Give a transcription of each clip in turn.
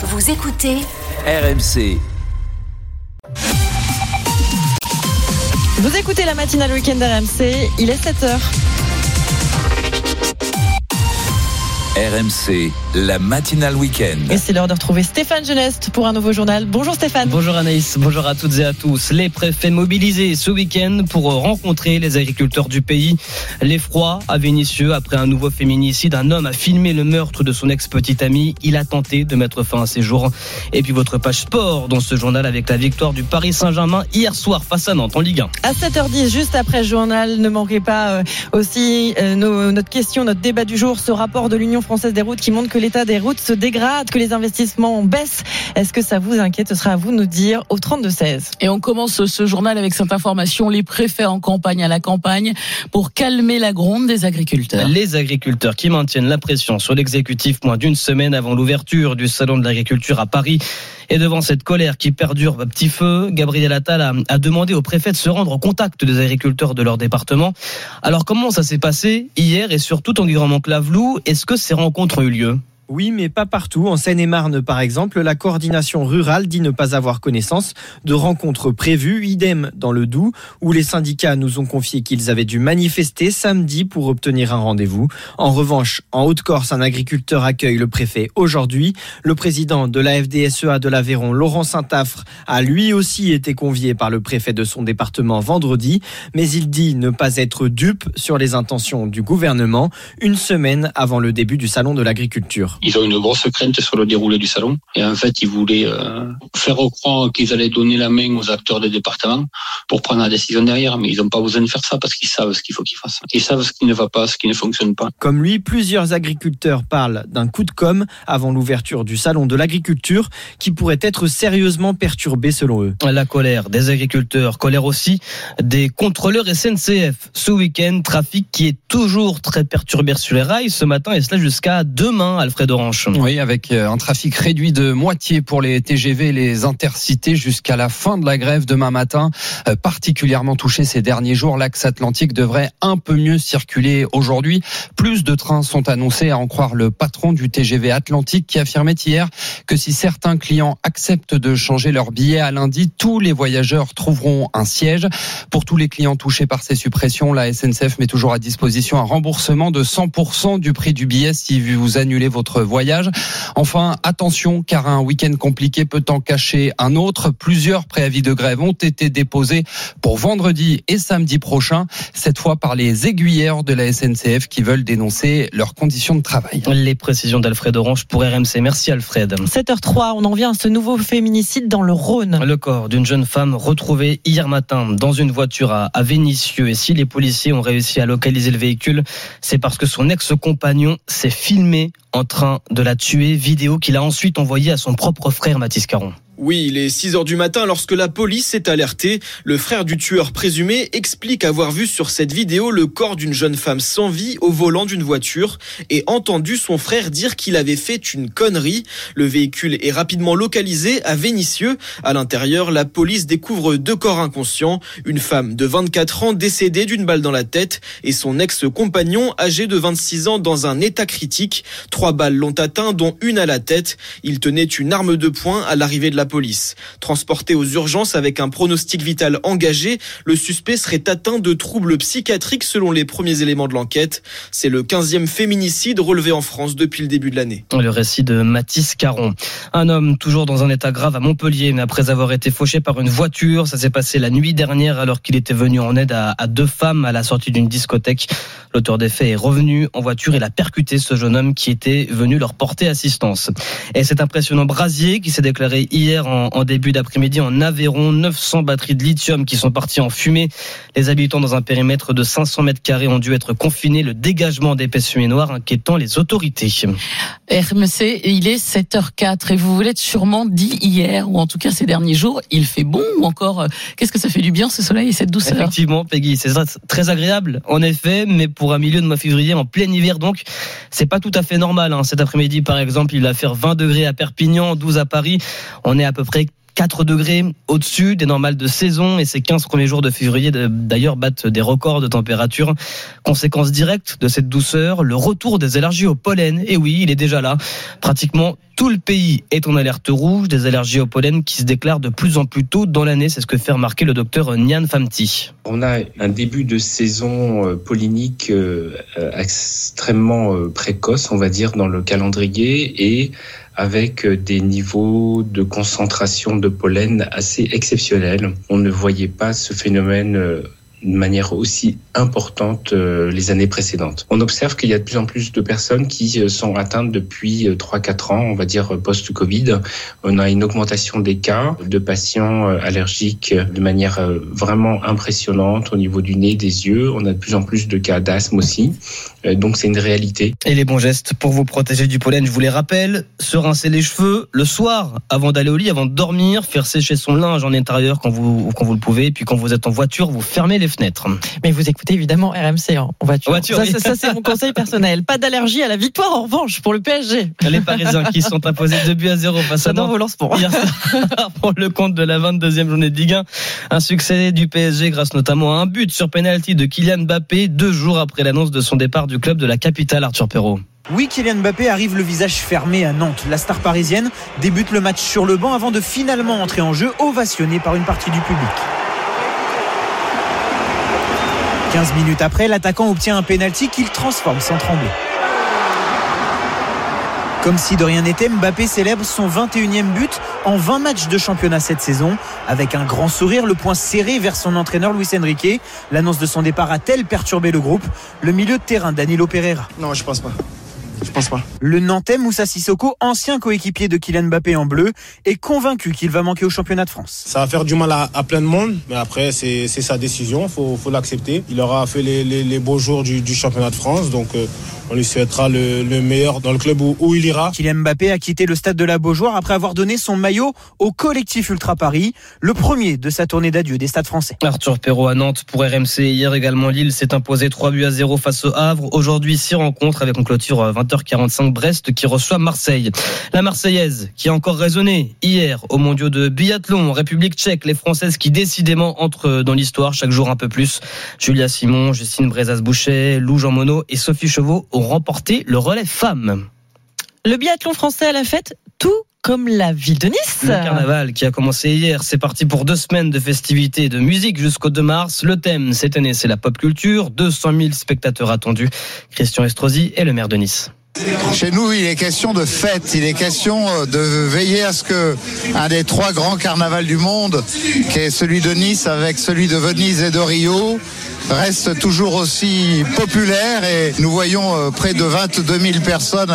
Vous écoutez RMC. Vous écoutez la matinale week-end RMC, il est 7h. RMC, la matinale week-end. Et c'est l'heure de retrouver Stéphane Geneste pour un nouveau journal. Bonjour Stéphane. Bonjour Anaïs, bonjour à toutes et à tous. Les préfets mobilisés ce week-end pour rencontrer les agriculteurs du pays. L'effroi à Vénissieux après un nouveau féminicide. Un homme a filmé le meurtre de son ex-petite amie. Il a tenté de mettre fin à ses jours. Et puis votre page sport dans ce journal avec la victoire du Paris Saint-Germain hier soir face à Nantes en Ligue 1. À 7h10, juste après le journal, ne manquez pas euh, aussi euh, nos, notre question, notre débat du jour, ce rapport de l'Union française des routes qui montre que l'état des routes se dégrade, que les investissements baissent. Est-ce que ça vous inquiète? Ce sera à vous de nous dire au 32-16. Et on commence ce journal avec cette information. Les préfets en campagne à la campagne pour calmer la gronde des agriculteurs. Les agriculteurs qui maintiennent la pression sur l'exécutif moins d'une semaine avant l'ouverture du salon de l'agriculture à Paris. Et devant cette colère qui perdure à petit feu, Gabriel Attal a, demandé au préfet de se rendre au contact des agriculteurs de leur département. Alors comment ça s'est passé hier et surtout en Guérand-Clavelou Est-ce que ces rencontres ont eu lieu? Oui, mais pas partout. En Seine-et-Marne, par exemple, la coordination rurale dit ne pas avoir connaissance de rencontres prévues. Idem dans le Doubs, où les syndicats nous ont confié qu'ils avaient dû manifester samedi pour obtenir un rendez-vous. En revanche, en Haute-Corse, un agriculteur accueille le préfet aujourd'hui. Le président de la FDSEA de l'Aveyron, Laurent Saint-Affre, a lui aussi été convié par le préfet de son département vendredi, mais il dit ne pas être dupe sur les intentions du gouvernement une semaine avant le début du salon de l'agriculture. Ils ont une grosse crainte sur le déroulé du salon. Et en fait, ils voulaient euh, faire croire qu'ils allaient donner la main aux acteurs des départements pour prendre la décision derrière. Mais ils n'ont pas besoin de faire ça parce qu'ils savent ce qu'il faut qu'ils fassent. Ils savent ce qui ne va pas, ce qui ne fonctionne pas. Comme lui, plusieurs agriculteurs parlent d'un coup de com' avant l'ouverture du salon de l'agriculture qui pourrait être sérieusement perturbé selon eux. La colère des agriculteurs, colère aussi des contrôleurs SNCF. Ce week-end, trafic qui est toujours très perturbé sur les rails ce matin et cela jusqu'à demain, Alfred Oui, avec euh, un trafic réduit de moitié pour les TGV et les intercités jusqu'à la fin de la grève demain matin. Euh, particulièrement touché ces derniers jours, l'axe atlantique devrait un peu mieux circuler aujourd'hui. Plus de trains sont annoncés, à en croire le patron du TGV Atlantique qui affirmait hier que si certains clients acceptent de changer leur billet à lundi, tous les voyageurs trouveront un siège. Pour tous les clients touchés par ces suppressions, la SNCF met toujours à disposition un remboursement de 100% du prix du billet si vous annulez votre voyage. Enfin, attention, car un week-end compliqué peut en cacher un autre. Plusieurs préavis de grève ont été déposés pour vendredi et samedi prochain, cette fois par les aiguilleurs de la SNCF qui veulent dénoncer leurs conditions de travail. Les précisions d'Alfred Orange pour RMC. Merci Alfred. 7h03, on en vient à ce nouveau féminicide dans le Rhône. Le corps d'une jeune femme retrouvée hier matin dans une voiture à, à Vénissieux. Et si les policiers ont réussi à localiser le véhicule, c'est parce que son ex-compagnon s'est filmé en train de la tuer, vidéo qu'il a ensuite envoyée à son propre frère Mathis Caron. Oui, il est 6 heures du matin lorsque la police est alertée. Le frère du tueur présumé explique avoir vu sur cette vidéo le corps d'une jeune femme sans vie au volant d'une voiture et entendu son frère dire qu'il avait fait une connerie. Le véhicule est rapidement localisé à Vénissieux. À l'intérieur, la police découvre deux corps inconscients, une femme de 24 ans décédée d'une balle dans la tête et son ex-compagnon âgé de 26 ans dans un état critique. Trois balles l'ont atteint, dont une à la tête. Il tenait une arme de poing à l'arrivée de la police. Transporté aux urgences avec un pronostic vital engagé, le suspect serait atteint de troubles psychiatriques selon les premiers éléments de l'enquête. C'est le 15e féminicide relevé en France depuis le début de l'année. Le récit de Mathis Caron. Un homme toujours dans un état grave à Montpellier, après avoir été fauché par une voiture, ça s'est passé la nuit dernière alors qu'il était venu en aide à, à deux femmes à la sortie d'une discothèque. L'auteur des faits est revenu en voiture et l'a percuté ce jeune homme qui était venu leur porter assistance. Et cet impressionnant brasier qui s'est déclaré hier en, en début d'après-midi en Aveyron, 900 batteries de lithium qui sont parties en fumée. Les habitants dans un périmètre de 500 mètres carrés ont dû être confinés. Le dégagement d'épaisse fumée noire inquiétant les autorités. RMC, il est 7h04 et vous vous l'êtes sûrement dit hier, ou en tout cas ces derniers jours, il fait bon ou encore, euh, qu'est-ce que ça fait du bien ce soleil et cette douceur? Effectivement, Peggy, c'est très agréable, en effet, mais pour un milieu de mois février, en plein hiver, donc, c'est pas tout à fait normal. Hein. Cet après-midi, par exemple, il va faire 20 degrés à Perpignan, 12 à Paris. On est à peu près 4 degrés au-dessus des normales de saison et ces 15 premiers jours de février d'ailleurs battent des records de température. Conséquence directe de cette douceur, le retour des allergies au pollen. Et oui, il est déjà là. Pratiquement tout le pays est en alerte rouge, des allergies au pollen qui se déclarent de plus en plus tôt dans l'année. C'est ce que fait remarquer le docteur Nian Famti. On a un début de saison euh, pollinique euh, extrêmement euh, précoce, on va dire, dans le calendrier et avec des niveaux de concentration de pollen assez exceptionnels. On ne voyait pas ce phénomène de manière aussi importante euh, les années précédentes. On observe qu'il y a de plus en plus de personnes qui euh, sont atteintes depuis 3-4 euh, ans, on va dire post-Covid. On a une augmentation des cas de patients allergiques de manière vraiment impressionnante au niveau du nez, des yeux. On a de plus en plus de cas d'asthme aussi. Donc c'est une réalité. Et les bons gestes pour vous protéger du pollen, je vous les rappelle, se rincer les cheveux le soir avant d'aller au lit, avant de dormir, faire sécher son linge en intérieur quand vous, quand vous le pouvez, puis quand vous êtes en voiture, vous fermez les fenêtres. Mais vous écoutez évidemment RMC en voiture. ça, c'est mon conseil personnel. Pas d'allergie à la victoire en revanche pour le PSG. Les Parisiens qui sont imposés 2 buts à 0 face à Nantes. Hier pour le compte de la 22e journée de Ligue 1. Un succès du PSG grâce notamment à un but sur penalty de Kylian Mbappé deux jours après l'annonce de son départ du club de la capitale Arthur Perrault. Oui, Kylian Mbappé arrive le visage fermé à Nantes. La star parisienne débute le match sur le banc avant de finalement entrer en jeu, ovationné par une partie du public. 15 minutes après, l'attaquant obtient un pénalty qu'il transforme sans trembler. Comme si de rien n'était, Mbappé célèbre son 21e but en 20 matchs de championnat cette saison. Avec un grand sourire, le poing serré vers son entraîneur Luis Enrique. L'annonce de son départ a-t-elle perturbé le groupe? Le milieu de terrain Danilo Pereira. Non, je pense pas. Je pense pas. Le Nantais Moussa Sissoko, ancien coéquipier de Kylian Mbappé en bleu, est convaincu qu'il va manquer au championnat de France. Ça va faire du mal à, plein de monde, mais après c'est sa décision, faut, faut l'accepter. Il aura fait les, beaux jours du, championnat de France, donc euh, on lui souhaitera le, meilleur dans le club où, il ira. Kylian Mbappé a quitté le stade de la Beaujoire après avoir donné son maillot au collectif Ultra Paris, le premier de sa tournée d'adieu des stades français. Arthur Perrault à Nantes pour RMC. Hier également, Lille s'est imposé 3 buts à 0 face au Havre. Aujourd'hui, 6 rencontres avec en clôture 20h45 Brest qui reçoit Marseille. La Marseillaise qui a encore résonné hier au mondiaux de biathlon en République tchèque. Les Françaises qui décidément entrent dans l'histoire chaque jour un peu plus. Julia Simon, Justine Brezas-Boucher, Lou Jean Monod et Sophie Chevaux remporté le relais femmes. Le biathlon français à la fête, tout comme la ville de Nice. Le carnaval qui a commencé hier, c'est parti pour deux semaines de festivités et de musique jusqu'au 2 mars. Le thème cette année, c'est la pop culture. 200 000 spectateurs attendus. Christian Estrosi est le maire de Nice. Chez nous, il est question de fête, il est question euh, de veiller à ce que un des trois grands carnavals du monde, qui est celui de Nice avec celui de Venise et de Rio, reste toujours aussi populaire et nous voyons euh, près de 22 000 personnes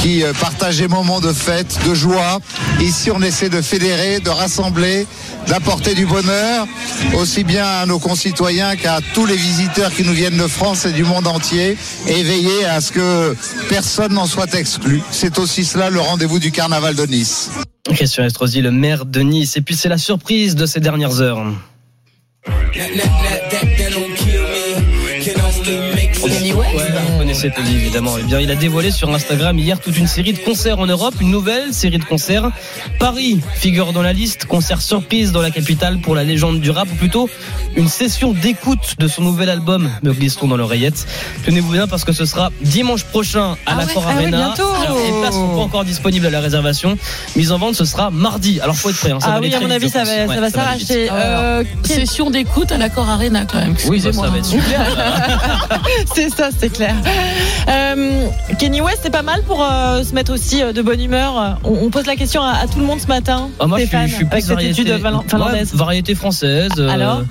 qui euh, partagent des moments de fête, de joie. Ici, on essaie de fédérer, de rassembler, d'apporter du bonheur, aussi bien à nos concitoyens qu'à tous les visiteurs qui nous viennent de France et du monde entier, et veiller à ce que personne n'en soit exclu. C'est aussi cela le rendez-vous du carnaval de Nice. Christian Estrosi, le maire de Nice. Et puis c'est la surprise de ces dernières heures. Connaissez Teddy évidemment. Eh bien, il a dévoilé sur Instagram hier toute une série de concerts en Europe, une nouvelle série de concerts. Paris figure dans la liste, concert surprise dans la capitale pour la légende du rap, ou plutôt une session d'écoute de son nouvel album, me glisserons dans l'oreillette. Tenez-vous bien parce que ce sera dimanche prochain à la l'Accor ah Arena. Ah les places sont pas encore disponibles à la réservation. Mise en vente, ce sera mardi. Alors faut être prêt. Hein, ça ah oui, à mon avis, ça va, ça va s'arracher. Euh, session d'écoute à l'Accor Arena quand même. Oui, ça, va être super. c'est ça, c'est clair. Euh, Kenny West, c'est pas mal pour euh, se mettre aussi euh, de bonne humeur. On, pose la question à, tout le monde ce matin. Ah, moi, Stéphane, je suis, avec cette étude finlandaise. variété française. Alors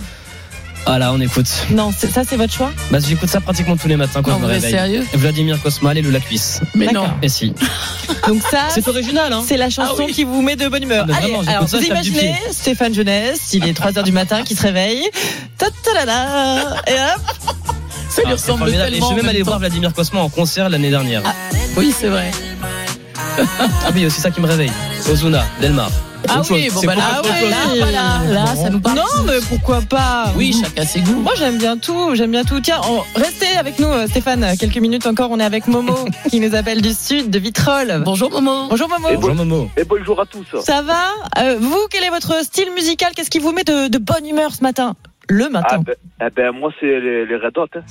voilà, on écoute. Non, ça c'est votre choix Bah j'écoute ça pratiquement tous les matins quand je me réveille. sérieux? Vladimir Kosmal et Lula Cuisse. Mais non. Et si. Donc ça, c'est original. Hein c'est la chanson ah qui vous met de bonne humeur. Ah, Allez, alors vous imaginez Stéphane Jeunesse, il est 3h du matin, qui se réveille. Ta -ta -la -la, et hop ça lui ah, ressemble tellement. Je suis même allé voir Vladimir Cosma en concert l'année dernière. oui, c'est vrai. ah oui, c'est ça qui me réveille. Ozuna, Delmar. Ah oui, bon, bah là, ouais, là, voilà, là, ça nous parle. Non, mais pourquoi pas? Oui, chacun ses goûts. Moi, j'aime bien tout. J'aime bien tout. Tiens, on- restez avec nous, euh, Stéphane. Quelques minutes encore. On est avec Momo, qui nous appelle du sud, de Vitrolles. Bonjour Momo. Bonjour Momo. Bonjour Momo. Et bonjour à tous. Ça va? Euh, Vous, quel est votre style musical? Qu'est-ce qui vous met de, de bonne humeur ce matin? Le Ah matin. ben, eh ben, moi c'est les, les Red Hot. hein.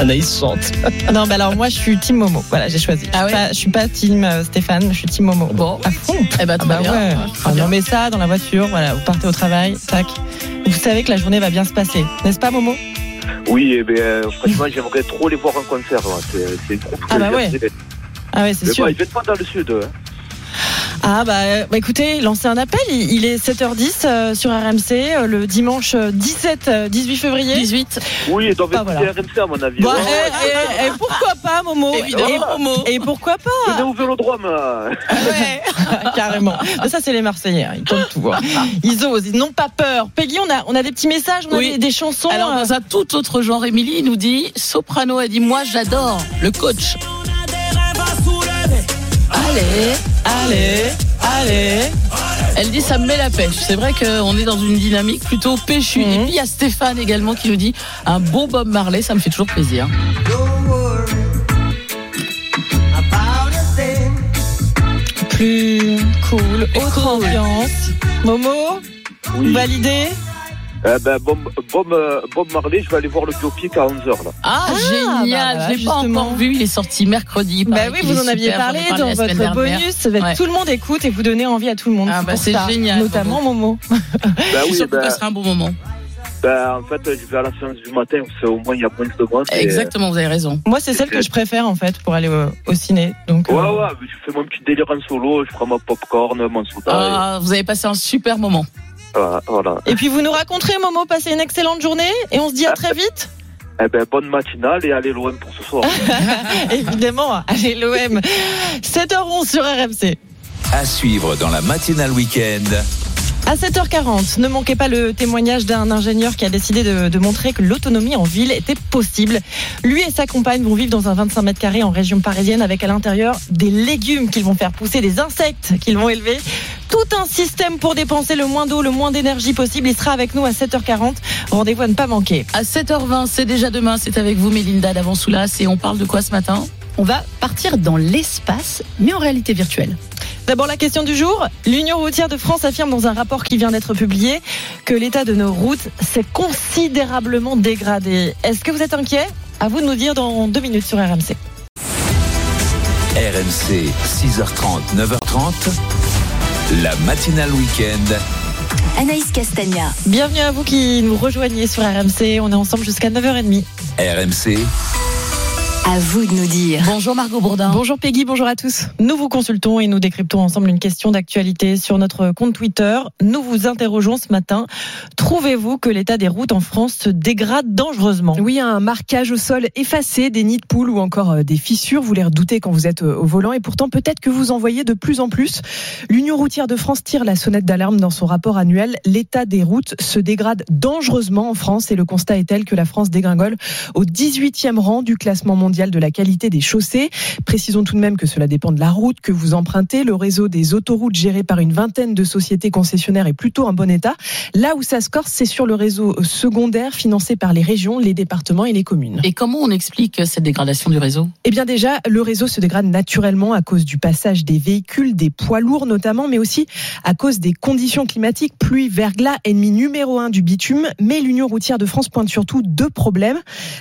Anaïs chante. Non, bah alors moi, je suis Team Momo. Voilà, j'ai choisi. Ah je, suis ouais pas, je suis pas Team euh, Stéphane, je suis Team Momo. Bon. À fond. Eh ben, Ah très bah bien. ouais. Ah, bien. on met ça dans la voiture, voilà, vous partez au travail, tac. Vous savez que la journée va bien se passer, n'est-ce pas Momo? Oui, eh ben, euh, franchement, j'aimerais trop les voir en concert. C'est trop Ah bah ouais. Ah ouais, c'est Mais sûr. bon, ils viennent pas dans le sud. hein. Ah bah, euh, bah, écoutez, lancez un appel, il, il est 7h10 euh, sur RMC euh, le dimanche euh, 17 euh, 18 février. 18. Oui, doivent Bah, écouter voilà. RMC à mon avis. Bon, Ouais. et, et- et pourquoi pas Momo? Évidemment, Momo. Et, et pourquoi pas? Venez au Vélodrome. hein. Ouais, carrément. Ça, c'est les Marseillais. hein. Ils tentent tout. hein. Ils osent. Ils n'ont pas peur. Peggy, on a, on a des petits messages, on a des, des chansons. Alors, dans un tout autre genre, Émilie nous dit Soprano a dit Moi, j'adore le coach. Allez, Allez, allez. elle dit Ça me met la pêche. C'est vrai qu'on est dans une dynamique plutôt péchue. Mhm. Et puis, il y a Stéphane également qui nous dit Un bon Bob Marley, ça me fait toujours plaisir. Plus cool, autre Cool. ambiance. Momo, Oui. validé? Eh ben, Bob, Bob, Bob Marley, je vais aller voir le biopic à 11h. Là. Ah, Ah, génial bah, Je l'ai pas encore vu. Il est sorti mercredi. Bah oui, vous en aviez super, parlé dans votre bonus. Ça va être Ouais. Tout le monde écoute et vous donnez envie à tout le monde. Ah, bah, c'est ça. génial, Notamment Momo. Je suis oui, vous ben, passerez un bon moment. ben, en fait, je vais à la séance du matin, c'est au moins il y a moins de monde. et- Exactement, vous avez raison. Moi, c'est celle que je préfère en fait pour aller au, au ciné. Donc, Ouais, euh, ouais, mais je fais mon petit délire en solo, je prends mon popcorn, mon soda. Ah, vous avez passé un super moment. Et voilà, voilà. Et puis vous nous raconterez, Momo, passez une excellente journée et on se dit à très vite. Eh ben, bonne matinale et allez l'OM pour ce soir. Évidemment, allez l'OM. 7h11 sur RMC. À suivre dans la matinale week-end. À 7h40, ne manquez pas le témoignage d'un ingénieur qui a décidé de, de montrer que l'autonomie en ville était possible. Lui et sa compagne vont vivre dans un 25 mètres carrés en région parisienne avec à l'intérieur des légumes qu'ils vont faire pousser, des insectes qu'ils vont élever. Tout un système pour dépenser le moins d'eau, le moins d'énergie possible. Il sera avec nous à 7h40. Rendez-vous à ne pas manquer. À 7h20, c'est déjà demain, c'est avec vous Mélinda d'Avansoulas et on parle de quoi ce matin? On va partir dans l'espace, mais en réalité virtuelle. D'abord la question du jour. L'Union routière de France affirme dans un rapport qui vient d'être publié que l'état de nos routes s'est considérablement dégradé. Est-ce que vous êtes inquiet? À vous de nous dire dans deux minutes sur RMC. RMC, 6h30, 9h30. La matinale week-end. Anaïs Castagna. Bienvenue à vous qui nous rejoignez sur RMC. On est ensemble jusqu'à 9h30. RMC, À vous de nous dire. Bonjour Margot Bourdin. Bonjour Peggy, bonjour à tous. Nous vous consultons et nous décryptons ensemble une question d'actualité sur notre compte Twitter. Nous vous interrogeons ce matin. Trouvez-vous que l'état des routes en France se dégrade dangereusement? Oui, un marquage au sol effacé, des nids de poules ou encore euh, des fissures. Vous les redoutez quand vous êtes euh, au volant et pourtant peut-être que vous en voyez de plus en plus. L'Union routière de France tire la sonnette d'alarme dans son rapport annuel. L'état des routes se dégrade dangereusement en France et le constat est tel que la France dégringole au 18e rang du classement mondial de la qualité des chaussées. Précisons tout de même que cela dépend de la route que vous empruntez. Le réseau des autoroutes géré par une vingtaine de sociétés concessionnaires est plutôt en bon état. Là où ça se corse, c'est sur le réseau secondaire financé par les régions, les départements et les communes. Et comment on explique cette dégradation du réseau? Eh bien déjà, le réseau se dégrade naturellement à cause du passage des véhicules, des poids lourds notamment, mais aussi à cause des conditions climatiques, pluie, verglas, ennemi numéro un du bitume. Mais l'Union routière de France pointe surtout deux problèmes.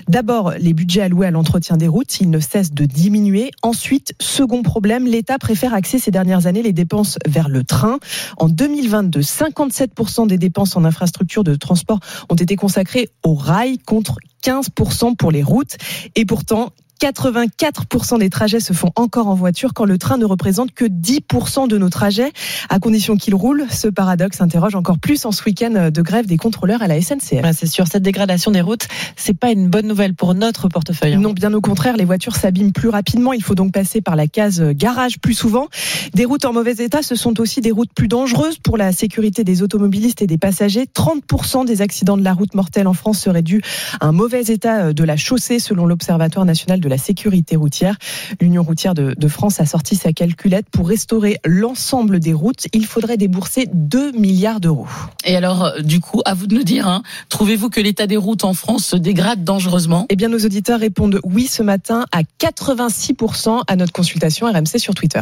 D'abord, les budgets alloués à l'entretien des routes, ils ne cessent de diminuer. Ensuite, second problème, l'État préfère axer ces dernières années les dépenses vers le train. En 2022, 57% des dépenses en infrastructure de transport ont été consacrées au rail contre 15% pour les routes. Et pourtant, 84% des trajets se font encore en voiture quand le train ne représente que 10% de nos trajets, à condition qu'il roule. Ce paradoxe interroge encore plus en ce week-end de grève des contrôleurs à la SNCF. Ouais, c'est sûr, cette dégradation des routes, c'est pas une bonne nouvelle pour notre portefeuille. hein. Non, bien au contraire, les voitures s'abîment plus rapidement. Il faut donc passer par la case garage plus souvent. Des routes en mauvais état, ce sont aussi des routes plus dangereuses pour la sécurité des automobilistes et des passagers. 30% des accidents de la route mortelle en France seraient dus à un mauvais état de la chaussée, selon l'Observatoire national de la sécurité routière. L'Union routière de, de France a sorti sa calculette pour restaurer l'ensemble des routes. Il faudrait débourser 2 milliards d'euros. Et alors, euh, du coup, à vous de nous dire, hein, trouvez-vous que l'état des routes en France se dégrade dangereusement? Eh bien, nos auditeurs répondent oui ce matin à 86% à notre consultation RMC sur Twitter.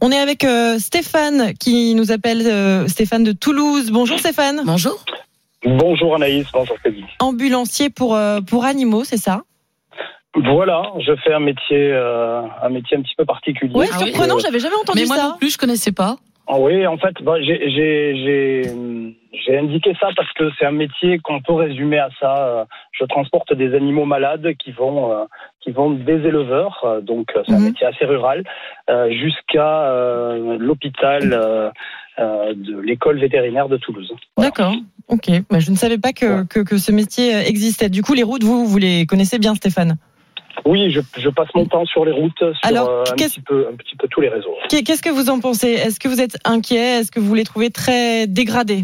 On est avec euh, Stéphane qui nous appelle, euh, Stéphane de Toulouse. Bonjour Stéphane. Bonjour. Bonjour Anaïs, bonjour Peggy. Ambulancier pour, euh, pour animaux, c'est ça? Voilà, je fais un métier, euh, un métier un petit peu particulier. Oui, Ah oui. surprenant, j'avais jamais entendu Mais moi ça. non plus, je connaissais pas. Ah oui, en fait, bah, j'ai- j'ai j'ai- j'ai indiqué ça parce que c'est un métier qu'on peut résumer à ça. Je transporte des animaux malades qui vont, euh, qui vont des éleveurs, euh, donc c'est un Mhm. métier assez rural, euh, jusqu'à euh, l'hôpital de l'école vétérinaire de Toulouse. D'accord. Ok. Bah, je ne savais pas que, que, que ce métier existait. Du coup, les routes, vous, vous les connaissez bien, Stéphane? Oui, je, je passe mon temps sur les routes, sur Alors, euh, un, petit peu, un petit peu tous les réseaux. Qu'est- Qu'est-ce que vous en pensez? Est-ce que vous êtes inquiet? Est-ce que vous les trouvez très dégradés?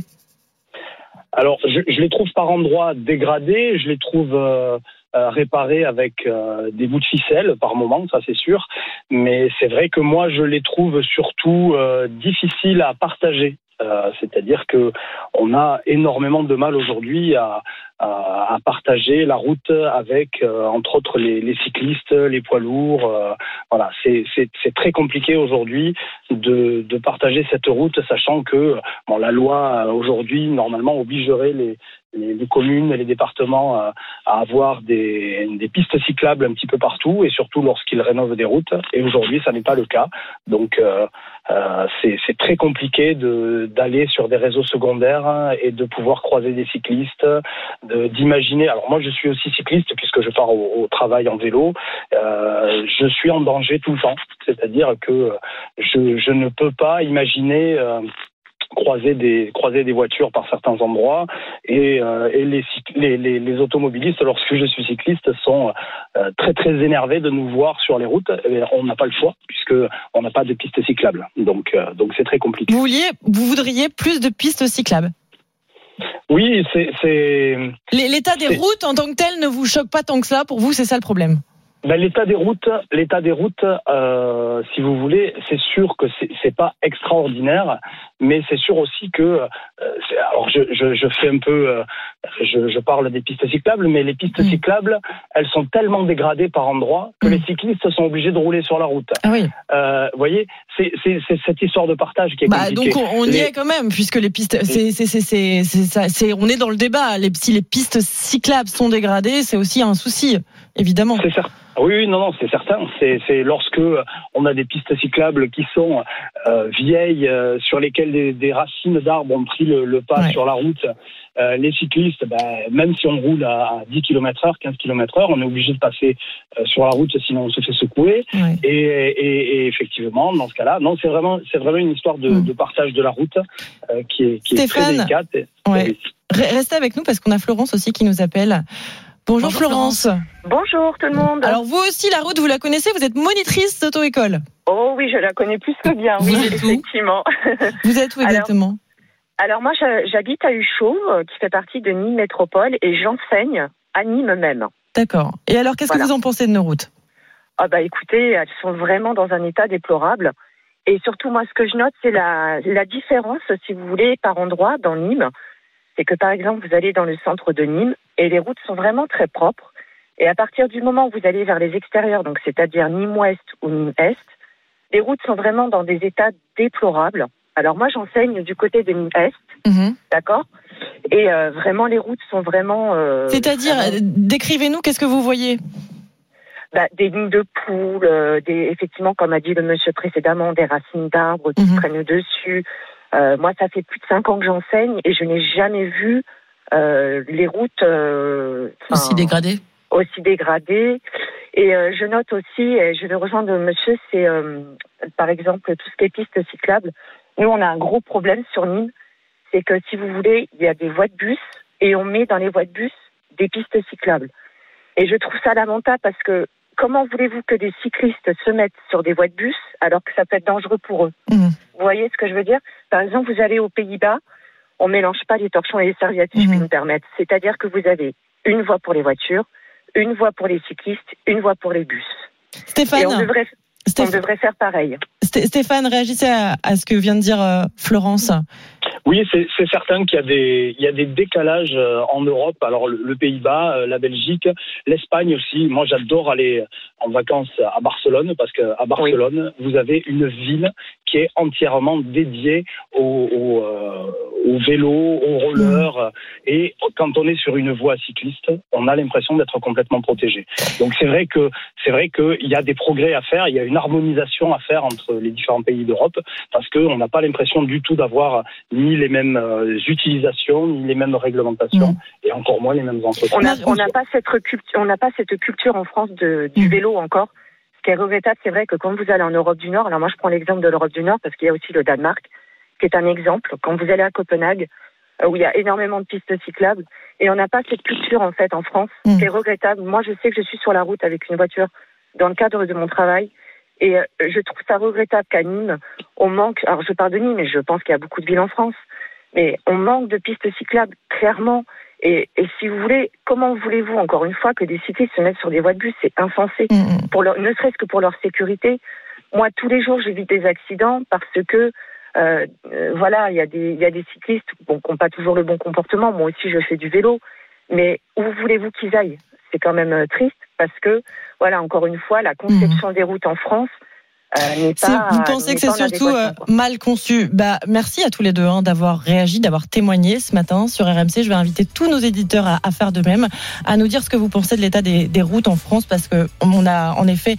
Alors, je, je les trouve par endroits dégradés, je les trouve euh, euh, réparés avec des bouts de ficelle par moment, ça c'est sûr. Mais c'est vrai que moi, je les trouve surtout difficiles à partager. Euh, C'est-à-dire que on a énormément de mal aujourd'hui à, à, partager la route avec, euh, entre autres, les, cyclistes, les poids lourds. euh, voilà, c'est très compliqué aujourd'hui de, partager cette route, sachant que la loi euh, aujourd'hui normalement obligerait les, communes et les départements à avoir des, pistes cyclables un petit peu partout et surtout lorsqu'ils rénovent des routes. Et aujourd'hui, ça n'est pas le cas. Donc, c'est très compliqué d'aller sur des réseaux secondaires et de pouvoir croiser des cyclistes, d'imaginer. Alors moi, je suis aussi cycliste puisque je pars au, travail en vélo. Euh, je suis en danger tout le temps. C'est-à-dire que je, ne peux pas imaginer. euh, croiser des voitures par certains endroits et, euh, les, automobilistes lorsque je suis cycliste sont très très énervés de nous voir sur les routes Et on n'a pas le choix puisque on n'a pas de pistes cyclables donc c'est très compliqué vous voudriez plus de pistes cyclables? Oui c'est L'état des routes en tant que tel ne vous choque pas tant que ça. Pour vous, c'est ça le problème. Ben, l'état des routes, l'état des routes, euh, si vous voulez, c'est sûr que c'est pas extraordinaire, mais c'est sûr aussi que, euh, alors je, je, je fais un peu, euh, je, je parle des pistes cyclables, mais les pistes cyclables, elles sont tellement dégradées par endroits que les cyclistes sont obligés de rouler sur la route. Ah oui. Vous voyez, c'est cette histoire de partage qui est Bah, compliquée. donc on, on y Les- est quand même, puisque les pistes, c'est, c'est- on est dans le débat. Les, si les pistes cyclables sont dégradées, c'est aussi un souci, évidemment. C'est certain. Oui, oui, non, non, c'est certain. C'est, lorsque on a des pistes cyclables qui sont euh, vieilles, euh, sur lesquelles des, des racines d'arbres ont pris le, le pas sur la route. euh, les cyclistes, ben, même si on roule à 10 km heure, 15 km heure, on est obligé de passer euh, sur la route, sinon on se fait secouer. Et, et- et effectivement, dans ce cas-là, non, c'est vraiment, c'est vraiment une histoire de, de partage de la route euh, qui est, qui est très délicate. Ouais. Re- Restez avec nous parce qu'on a Florence aussi qui nous appelle. Bonjour, Bonjour, Florence. Bonjour tout le monde. Alors vous aussi, la route, vous la connaissez Vous êtes monitrice d'auto-école. Oh oui, je la connais plus que bien, Vous oui, êtes où effectivement. Vous êtes où exactement? Alors moi, j'habite à Huchot, euh, qui fait partie de Nîmes Métropole, et j'enseigne à Nîmes même. D'accord. Et alors, qu'est-ce Voilà. que vous en pensez de nos routes? Ah bah écoutez, elles sont vraiment dans un état déplorable. Et surtout, moi, ce que je note, c'est la, la différence, si vous voulez, par endroit dans Nîmes. C'est que, par exemple, vous allez dans le centre de Nîmes et les routes sont vraiment très propres. Et à partir du moment où vous allez vers les extérieurs, donc c'est-à-dire Nîmes Ouest ou Nîmes Est, les routes sont vraiment dans des états déplorables. Alors moi, j'enseigne du côté de Nîmes Est, Mhm. d'accord? Et euh, vraiment, les routes sont vraiment... euh, C'est-à-dire, vraiment- décrivez-nous, qu'est-ce que vous voyez? Bah, des lignes de poules, euh, des, effectivement, comme a dit le monsieur précédemment, des racines d'arbres qui prennent dessus. Euh, moi, ça fait plus de cinq ans que j'enseigne et je n'ai jamais vu les routes euh, Aussi dégradées aussi dégradées. Et euh, je note aussi, et je vais rejoindre monsieur, c'est euh, par exemple tout ce qui est pistes cyclables. Nous, on a un gros problème sur Nîmes, c'est que si vous voulez, il y a des voies de bus et on met dans les voies de bus des pistes cyclables. Et je trouve ça lamentable parce que comment voulez-vous que des cyclistes se mettent sur des voies de bus alors que ça peut être dangereux pour eux? Vous voyez ce que je veux dire? Par exemple, vous allez aux Pays-Bas, on mélange pas les torchons et les serviettes, si je puis me permettre. C'est-à-dire que vous avez une voie pour les voitures, une voie pour les cyclistes, une voie pour les bus. Stéphane, Et on devrait, on Stéphane- devrait faire pareil. Sté- Stéphane, réagissez à, à ce que vient de dire euh, Florence. Oui, c'est certain qu'il y a des il y a des décalages euh, en Europe. Alors le, le Pays-Bas, euh, la Belgique, l'Espagne aussi. Moi, j'adore aller en vacances à Barcelone parce que à Barcelone, vous avez une ville qui est entièrement dédiée au, au, euh, au vélo, au roller. Et quand on est sur une voie cycliste, on a l'impression d'être complètement protégé. Donc c'est vrai que c'est vrai qu'il y a des progrès à faire. Il y a une harmonisation à faire entre les différents pays d'Europe parce qu'on n'a pas l'impression du tout d'avoir ni les mêmes euh, utilisations, ni les mêmes réglementations, et encore moins les mêmes entreprises. On n'a pas cette culture, on n'a pas cette culture en France de, Mm. du vélo encore. Ce qui est regrettable, c'est vrai que quand vous allez en Europe du Nord, alors moi je prends l'exemple de l'Europe du Nord parce qu'il y a aussi le Danemark, qui est un exemple. Quand vous allez à Copenhague, euh, où il y a énormément de pistes cyclables, et on n'a pas cette culture en fait en France. Mm. C'est regrettable. Moi, je sais que je suis sur la route avec une voiture dans le cadre de mon travail. Et euh, je trouve ça regrettable qu'à Nîmes, on manque. Alors, je parle de Nîmes, mais je pense qu'il y a beaucoup de villes en France. Mais on manque de pistes cyclables, clairement. Et, et si vous voulez, comment voulez-vous, encore une fois, que des cyclistes se mettent sur des voies de bus? C'est insensé. Pour leur, ne serait-ce que pour leur sécurité. Moi, tous les jours, j'évite des accidents parce que, euh, euh, voilà, il y, a des- y a des cyclistes bon, qui n'ont pas toujours le bon comportement. Moi aussi, je fais du vélo. Mais où voulez-vous qu'ils aillent? C'est quand même euh, triste parce que, voilà, encore une fois, la conception des routes en France euh, pas. vous pensez n'est que c'est surtout euh, mal conçu bah, Merci à tous les deux hein, d'avoir réagi, d'avoir témoigné ce matin sur RMC. Je vais inviter tous nos éditeurs à, à faire de même, à nous dire ce que vous pensez de l'état des, des routes en France, parce que on a en effet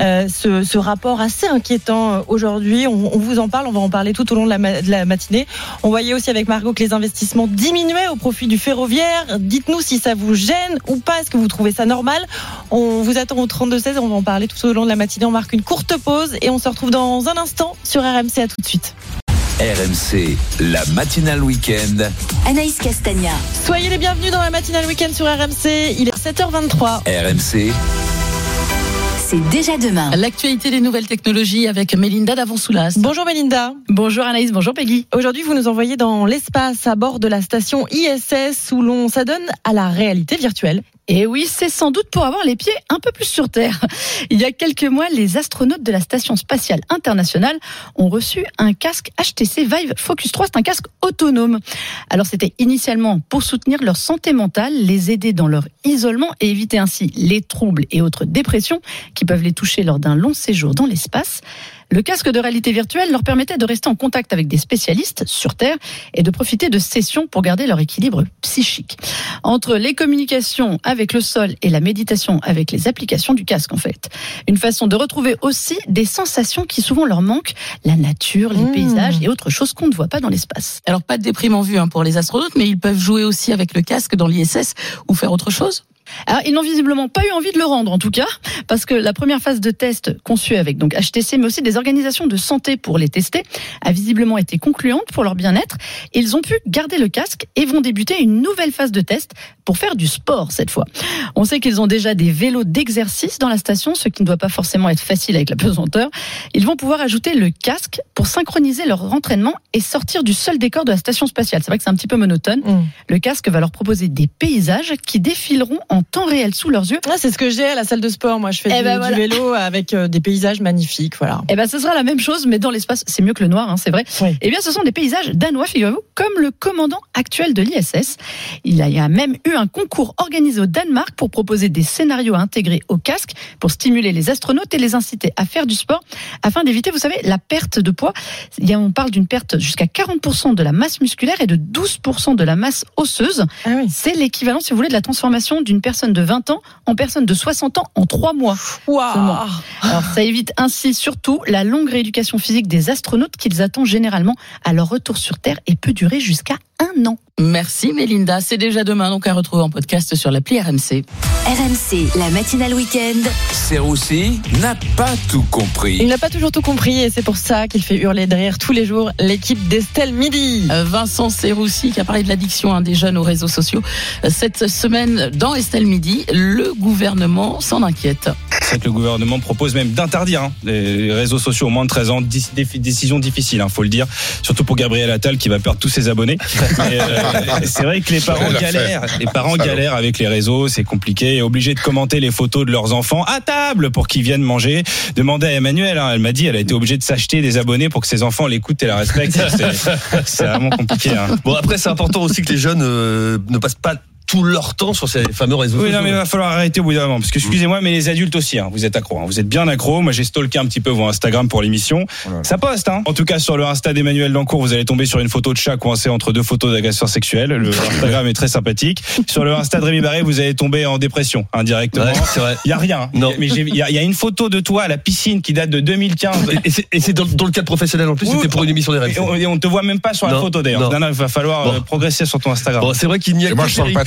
euh, ce, ce rapport assez inquiétant euh, aujourd'hui. On, on vous en parle, on va en parler tout au long de la, ma- de la matinée. On voyait aussi avec Margot que les investissements diminuaient au profit du ferroviaire. Dites-nous si ça vous gêne ou pas. Est-ce que vous trouvez ça normal? On vous attend au 32-16. On va en parler tout au long de la matinée. On marque une courte pause et on se retrouve dans un instant sur RMC. À tout de suite. RMC, la matinale week-end. Anaïs Castagna. Soyez les bienvenus dans la matinale week-end sur RMC. Il est 7h23. RMC, C'est déjà demain. L'actualité des nouvelles technologies avec Mélinda Davonsoulas. Bonjour Melinda. Bonjour Anaïs, bonjour Peggy. Aujourd'hui, vous nous envoyez dans l'espace à bord de la station ISS où l'on s'adonne à la réalité virtuelle. Et oui, c'est sans doute pour avoir les pieds un peu plus sur Terre. Il y a quelques mois, les astronautes de la Station spatiale internationale ont reçu un casque HTC Vive Focus 3. C'est un casque autonome. Alors, c'était initialement pour soutenir leur santé mentale, les aider dans leur isolement et éviter ainsi les troubles et autres dépressions qui peuvent les toucher lors d'un long séjour dans l'espace. Le casque de réalité virtuelle leur permettait de rester en contact avec des spécialistes sur Terre et de profiter de sessions pour garder leur équilibre psychique. Entre les communications avec le sol et la méditation avec les applications du casque en fait. Une façon de retrouver aussi des sensations qui souvent leur manquent, la nature, les Mmh. paysages et autres choses qu'on ne voit pas dans l'espace. Alors pas de déprime en vue hein, pour les astronautes, mais ils peuvent jouer aussi avec le casque dans l'ISS ou faire autre chose. Alors, ils n'ont visiblement pas eu envie de le rendre, en tout cas, parce que la première phase de test conçue avec donc HTC, mais aussi des organisations de santé pour les tester, a visiblement été concluante pour leur bien-être. Ils ont pu garder le casque et vont débuter une nouvelle phase de test pour faire du sport cette fois. On sait qu'ils ont déjà des vélos d'exercice dans la station, ce qui ne doit pas forcément être facile avec la pesanteur. Ils vont pouvoir ajouter le casque pour synchroniser leur entraînement et sortir du seul décor de la station spatiale. C'est vrai que c'est un petit peu monotone. Le casque va leur proposer des paysages qui défileront en temps réel sous leurs yeux. Ah, c'est ce que j'ai à la salle de sport. Moi, je fais Eh du, ben du vélo avec euh, des paysages magnifiques. Voilà. Eh ben, ce sera la même chose, mais dans l'espace, c'est mieux que le noir, hein, c'est vrai. Eh bien, ce sont des paysages danois, figurez-vous, comme le commandant actuel de l'ISS. Il y a même eu un concours organisé au Danemark pour proposer des scénarios à intégrer au casque pour stimuler les astronautes et les inciter à faire du sport afin d'éviter, vous savez, la perte de poids. Il y a- on parle d'une perte jusqu'à 40% de la masse musculaire et de 12% de la masse osseuse. C'est l'équivalent, si vous voulez, de la transformation d'une personne de 20 ans en personne de 60 ans en 3 mois. Alors, ça évite ainsi surtout la longue rééducation physique des astronautes qu'ils attendent généralement à leur retour sur Terre et peut durer jusqu'à un an. Merci Mélinda. C'est déjà demain, donc à retrouver en podcast sur l'appli RMC. RMC, la matinale week-end. Serroussi n'a pas tout compris. Il n'a pas toujours tout compris et c'est pour ça qu'il fait hurler de rire tous les jours l'équipe d'Estelle Midi. Vincent Serroussi qui a parlé de l'addiction hein, des jeunes aux réseaux sociaux. Euh, Cette semaine, dans Estelle Midi, le gouvernement s'en inquiète. C'est que le gouvernement propose même d'interdire hein, les réseaux sociaux au moins de 13 ans. Dé- dé- Décision difficile, hein, faut le dire. Surtout pour Gabriel Attal qui va perdre tous ses abonnés. Mais, euh, c'est vrai que les parents galèrent. Les parents Salaud. galèrent avec les réseaux, c'est compliqué. Et obligés de commenter les photos de leurs enfants à table pour qu'ils viennent manger. Demandez à Emmanuel, hein, elle m'a dit, elle a été obligée de s'acheter des abonnés pour que ses enfants l'écoutent et la respectent. C'est- C'est vraiment compliqué. hein. Bon, après, c'est important aussi que les jeunes euh, ne passent pas tout leur temps sur ces fameux réseaux Oui, sociaux. non, mais il va falloir arrêter au bout d'un moment. Parce que, excusez-moi, mais les adultes aussi, hein, vous êtes accros. hein. Vous êtes bien accros. Moi, j'ai stalké un petit peu vos Instagram pour l'émission. Ça poste, hein. En tout cas, sur le Insta d'Emmanuel Dancourt, vous allez tomber sur une photo de chat coincé entre deux photos d'agresseurs sexuels. Le Instagram est très sympathique. Sur le Insta de Rémi Barré, vous allez tomber en dépression, indirectement. Ouais, c'est vrai. Il y a rien. Non. Mais il y, y a une photo de toi à la piscine qui date de 2015. Et c'est- Et c'est dans, dans le cadre professionnel en plus, Oui, c'était pour une émission des Et on, et on te voit même pas sur la Non, photo d'ailleurs. non. Non, non, il va falloir Bon. euh, progresser sur ton Instagram. Bon, c'est vrai qu'il n'y a que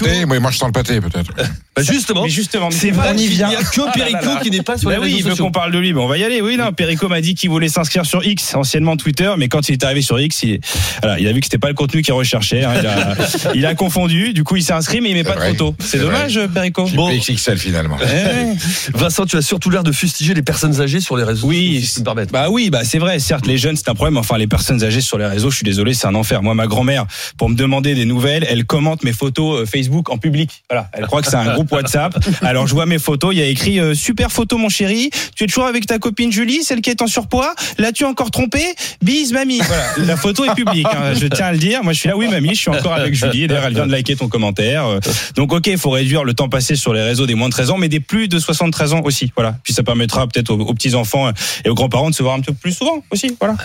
pâté. Moi, moi, je sens le pâté, peut-être. Bah, justement, Mais justement, mais c'est vrai qu'il n'y a que Ah là Perico là qui n'est pas sur Bah les oui, réseaux il veut qu'on parle de lui. Mais on va y aller. Oui, non, Perico m'a dit qu'il voulait s'inscrire sur X, anciennement Twitter, mais quand il est arrivé sur X, il, voilà, il a vu que c'était pas le contenu qu'il recherchait. hein. il, a, il a confondu. Du coup, il s'est inscrit, mais il met pas de vrai. photo. C'est C'est dommage, Perico. Bon. XXL, finalement. Eh, Vincent, tu as surtout l'air de fustiger les personnes âgées sur les réseaux Oui, si me. Bah oui, bah c'est vrai. Certes, les jeunes c'est un problème. Enfin, les personnes âgées sur les réseaux, je suis désolé, c'est un enfer. Moi, ma grand-mère, pour me demander des nouvelles, elle commente mes photos euh, Facebook en public. Voilà, elle croit que c'est un groupe WhatsApp. Alors je vois mes photos, il y a écrit euh, super photo mon chéri. Tu es toujours avec ta copine Julie, celle qui est en surpoids. L'as-tu encore trompé Bise mamie. Voilà, la photo est publique. hein, je tiens à le dire. Moi, je suis là, oui mamie, je suis encore avec Julie. D'ailleurs, elle vient de liker ton commentaire. Euh, Donc ok, il faut réduire le temps passé sur les réseaux des moins de 13 ans, mais des plus de 73 ans aussi. Voilà. Puis ça permettra peut-être aux, aux petits enfants et aux grands-parents de se voir un peu plus souvent aussi. Voilà.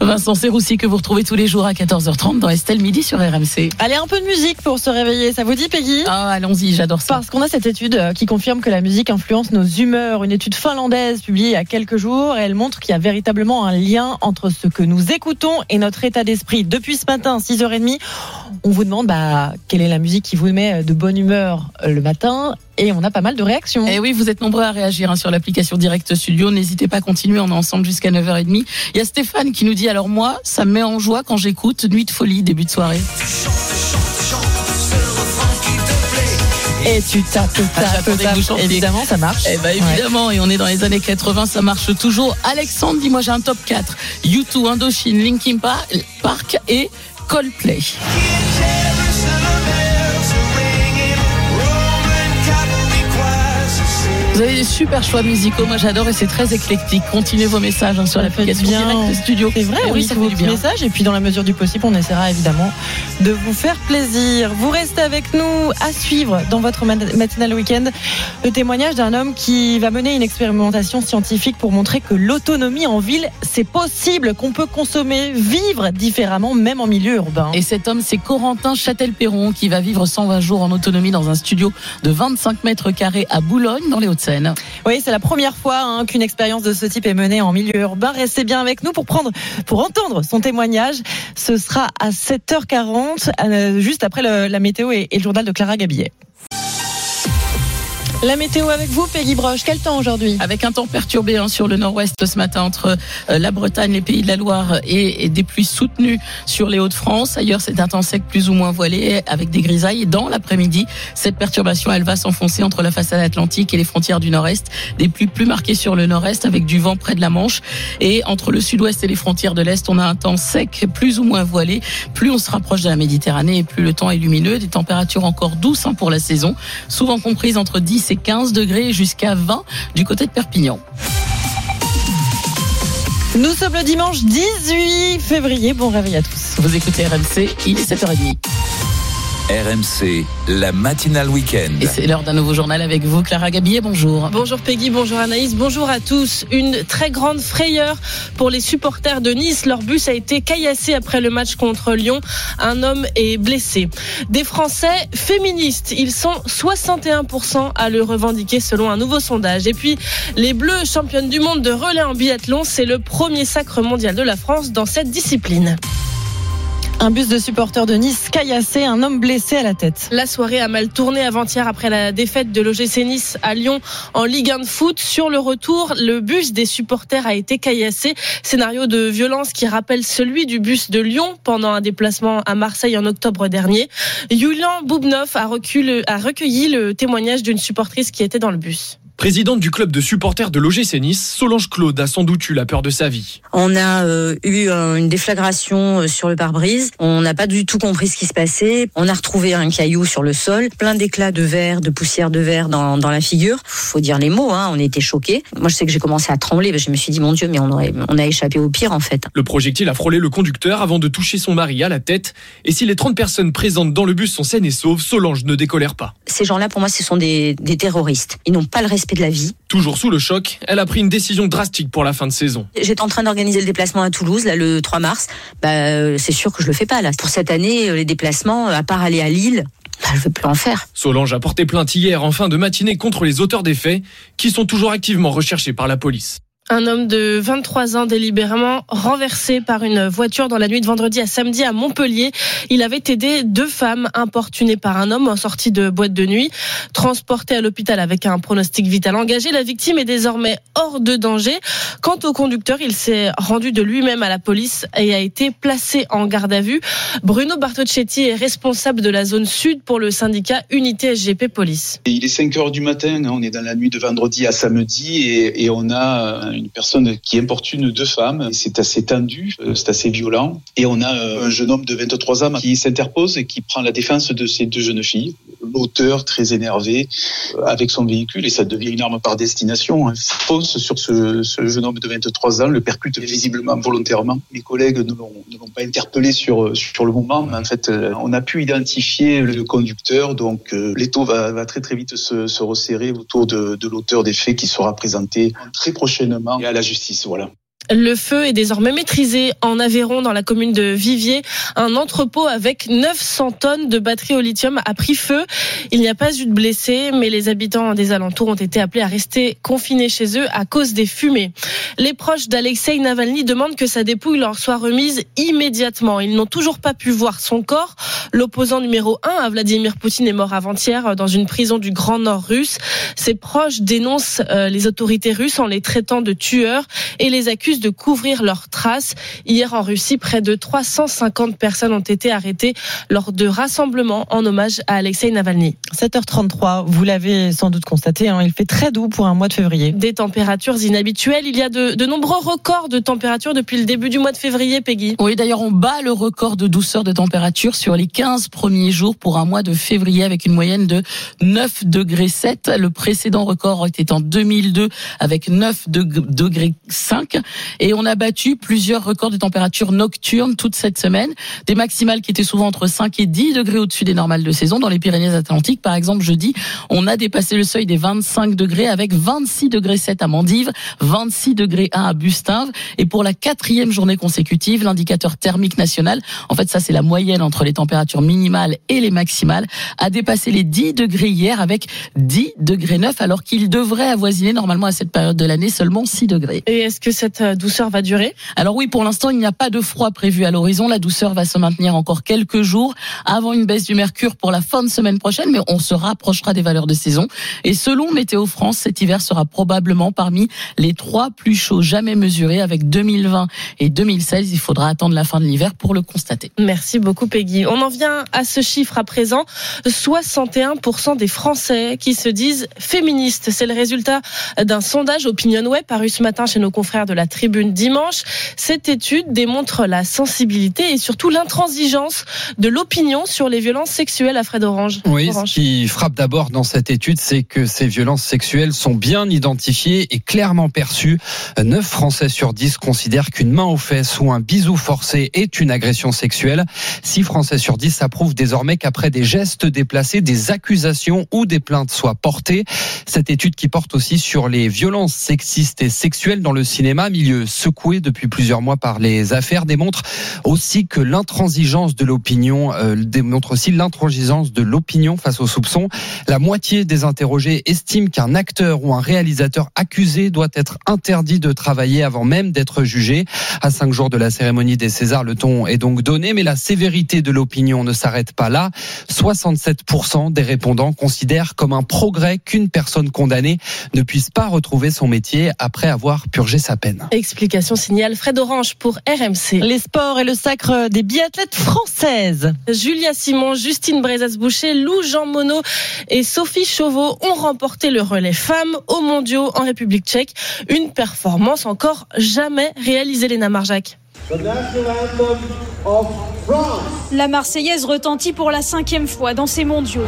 Vincent Serroussi que vous retrouvez tous les jours à 14h30 dans Estelle Midi sur RMC. Allez, un peu de musique pour se réveiller. Ça vous dit, Peggy? Ah, allons-y, j'adore ça. Parce qu'on a cette étude euh, qui confirme que la musique influence nos humeurs. Une étude finlandaise publiée il y a quelques jours. Et elle montre qu'il y a véritablement un lien entre ce que nous écoutons et notre état d'esprit. Depuis ce matin, 6h30, on vous demande bah, quelle est la musique qui vous met de bonne humeur euh, le matin. Et on a pas mal de réactions. Et Eh oui, vous êtes nombreux à réagir hein, sur l'application Direct Studio. N'hésitez pas à continuer, on est ensemble jusqu'à 9h30. Il y a Stéphane qui nous dit alors moi, ça me met en joie quand j'écoute Nuit de folie, début de soirée. Et tu tapes, tapes, J'attendais tapes. Évidemment, ça marche. Eh ben évidemment, et on est dans les années 80, ça marche toujours. Alexandre, dis-moi, j'ai un top 4. U2, Indochine, Linkin Park et Coldplay. Vous avez des super choix musicaux, moi j'adore et c'est très éclectique. Continuez vos messages hein, sur l'application bien. Direct Studio. C'est vrai, Eh oui, ça fait du bien. messages et puis dans la mesure du possible, on essaiera évidemment de vous faire plaisir. Vous restez avec nous à suivre dans votre mat- matinale week-end le témoignage d'un homme qui va mener une expérimentation scientifique pour montrer que l'autonomie en ville, c'est possible, qu'on peut consommer, vivre différemment, même en milieu urbain. Et cet homme, c'est Corentin Châtel-Perron qui va vivre 120 jours en autonomie dans un studio de 25 mètres carrés à Boulogne, dans les Hauts-de-Seine. Oui, c'est la première fois hein, qu'une expérience de ce type est menée en milieu urbain. Restez bien avec nous pour prendre, pour entendre son témoignage. Ce sera à 7h40, euh, juste après la météo et, et le journal de Clara Gabillet. La météo avec vous, Peggy Broche. Quel temps aujourd'hui Avec un temps perturbé hein, sur le nord-ouest ce matin entre euh, la Bretagne, les pays de la Loire et, des pluies soutenues sur les Hauts-de-France. Ailleurs, c'est un temps sec plus ou moins voilé avec des grisailles. Et dans l'après-midi, cette perturbation, elle va s'enfoncer entre la façade atlantique et les frontières du nord-est. Des pluies plus marquées sur le nord-est avec du vent près de la Manche. Et entre le sud-ouest et les frontières de l'est, on a un temps sec plus ou moins voilé. Plus on se rapproche de la Méditerranée et plus le temps est lumineux. Des températures encore douces hein, pour la saison, souvent comprises entre 10 et 15 degrés jusqu'à 20 du côté de Perpignan. Nous sommes le dimanche 18 février. Bon réveil à tous. Vous écoutez RMC, il est 7h30. RMC, la matinale week-end. Et c'est l'heure d'un nouveau journal avec vous, Clara Gabillet, bonjour. Bonjour Peggy, bonjour Anaïs, bonjour à tous. Une très grande frayeur pour les supporters de Nice. Leur bus a été caillassé après le match contre Lyon. Un homme est blessé. Des Français féministes, ils sont 61% à le revendiquer selon un nouveau sondage. Et puis, les Bleus, championnes du monde de relais en biathlon, c'est le premier sacre mondial de la France dans cette discipline. Un bus de supporters de Nice caillassé, un homme blessé à la tête. La soirée a mal tourné avant-hier après la défaite de l'OGC Nice à Lyon en Ligue 1 de foot. Sur le retour, le bus des supporters a été caillassé. Scénario de violence qui rappelle celui du bus de Lyon pendant un déplacement à Marseille en octobre dernier. Yulian Boubnov a, recueilli le témoignage d'une supportrice qui était dans le bus. Présidente du club de supporters de l'OGC Nice, Solange Claude a sans doute eu la peur de sa vie. On a euh, eu euh, une déflagration euh, sur le pare-brise. On n'a pas du tout compris ce qui se passait. On a retrouvé un caillou sur le sol, plein d'éclats de verre, de poussière de verre dans, dans la figure. Faut dire les mots, hein, on était choqués. Moi, je sais que j'ai commencé à trembler. parce que Je me suis dit, mon Dieu, mais on, aurait, on a échappé au pire en fait. Le projectile a frôlé le conducteur avant de toucher son mari à la tête. Et si les 30 personnes présentes dans le bus sont saines et sauves, Solange ne décolère pas. Ces gens-là, pour moi, ce sont des, des terroristes. Ils n'ont pas le respect de la vie. Toujours sous le choc, elle a pris une décision drastique pour la fin de saison. J'étais en train d'organiser le déplacement à Toulouse, là, le 3 mars. Bah, euh, c'est sûr que je le fais pas, là. Pour cette année, euh, les déplacements, à part aller à Lille, bah, je veux plus en faire. Solange a porté plainte hier en fin de matinée contre les auteurs des faits, qui sont toujours activement recherchés par la police. Un homme de 23 ans délibérément renversé par une voiture dans la nuit de vendredi à samedi à Montpellier. Il avait aidé deux femmes importunées par un homme en sortie de boîte de nuit. Transporté à l'hôpital avec un pronostic vital engagé, la victime est désormais hors de danger. Quant au conducteur, il s'est rendu de lui-même à la police et a été placé en garde à vue. Bruno Bartocchetti est responsable de la zone sud pour le syndicat Unité SGP Police. Il est 5 heures du matin, on est dans la nuit de vendredi à samedi et on a une personne qui importune deux femmes. C'est assez tendu, euh, c'est assez violent. Et on a euh, un jeune homme de 23 ans qui s'interpose et qui prend la défense de ces deux jeunes filles. L'auteur, très énervé, euh, avec son véhicule, et ça devient une arme par destination, hein, fonce sur ce, jeune homme de 23 ans, le percute visiblement volontairement. Mes collègues ne l'ont pas interpellé sur, sur le moment, mais en fait, on a pu identifier le conducteur, donc l'étau va, très très vite se, se resserrer autour de l'auteur des faits qui sera présenté très prochainement à la justice. Voilà. Le feu est désormais maîtrisé en Aveyron, dans la commune de Viviers. Un entrepôt avec 900 tonnes de batteries au lithium a pris feu. Il n'y a pas eu de blessés, mais les habitants des alentours ont été appelés à rester confinés chez eux à cause des fumées. Les proches d'Alexei Navalny demandent que sa dépouille leur soit remise immédiatement. Ils n'ont toujours pas pu voir son corps. L'opposant numéro 1 à Vladimir Poutine est mort avant-hier dans une prison du Grand Nord russe. Ses proches dénoncent euh, les autorités russes en les traitant de tueurs et les accusent de couvrir leurs traces. Hier en Russie, près de 350 personnes ont été arrêtées lors de rassemblements en hommage à Alexei Navalny. 7h33, vous l'avez sans doute constaté, hein, il fait très doux pour un mois de février. Des températures inhabituelles. Il y a de, de nombreux records de température depuis le début du mois de février, Peggy. Oui, d'ailleurs, on bat le record de douceur de température sur les 15 premiers jours pour un mois de février avec une moyenne de 9 degrés 7. Le précédent record était en 2002 avec 9 degrés 5. Et on a battu plusieurs records de température nocturne toute cette semaine. Des maximales qui étaient souvent entre 5 et 10 degrés au-dessus des normales de saison. Dans les Pyrénées-Atlantiques, par exemple, jeudi, on a dépassé le seuil des 25 degrés avec 26 degrés 7 à Mandive, 26 degrés 1 à Bustinve. Et pour la quatrième journée consécutive, l'indicateur thermique national, en fait, ça c'est la moyenne entre les températures minimales et les maximales, a dépassé les 10 degrés hier avec 10 degrés 9 alors qu'il devrait avoisiner normalement à cette période de l'année seulement 6 degrés. Et est-ce que cette douceur va durer Alors oui, pour l'instant, il n'y a pas de froid prévu à l'horizon. La douceur va se maintenir encore quelques jours avant une baisse du mercure pour la fin de semaine prochaine, mais on se rapprochera des valeurs de saison. Et selon Météo France, cet hiver sera probablement parmi les trois plus chauds jamais mesurés avec 2020 et 2016. Il faudra attendre la fin de l'hiver pour le constater. Merci beaucoup Peggy. On en vient à ce chiffre à présent. 61% des Français qui se disent féministes. C'est le résultat d'un sondage OpinionWay paru ce matin chez nos confrères de la Tribune dimanche. Cette étude démontre la sensibilité et surtout l'intransigeance de l'opinion sur les violences sexuelles à Fred Orange. Oui, Orange. ce qui frappe d'abord dans cette étude, c'est que ces violences sexuelles sont bien identifiées et clairement perçues. 9 Français sur 10 considèrent qu'une main aux fesses ou un bisou forcé est une agression sexuelle. 6 Français sur 10 approuvent désormais qu'après des gestes déplacés, des accusations ou des plaintes soient portées. Cette étude qui porte aussi sur les violences sexistes et sexuelles dans le cinéma, milieu milieu secoué depuis plusieurs mois par les affaires démontre aussi que l'intransigeance de l'opinion euh, démontre aussi l'intransigeance de l'opinion face aux soupçons. La moitié des interrogés estiment qu'un acteur ou un réalisateur accusé doit être interdit de travailler avant même d'être jugé. À cinq jours de la cérémonie des Césars, le ton est donc donné, mais la sévérité de l'opinion ne s'arrête pas là. 67% des répondants considèrent comme un progrès qu'une personne condamnée ne puisse pas retrouver son métier après avoir purgé sa peine. Explication signale Fred Orange pour RMC. Les sports et le sacre des biathlètes françaises. Julia Simon, Justine Brezas-Boucher, Lou Jean Monod et Sophie Chauveau ont remporté le relais femmes aux mondiaux en République tchèque. Une performance encore jamais réalisée, Léna Marjac. La Marseillaise retentit pour la cinquième fois dans ces mondiaux.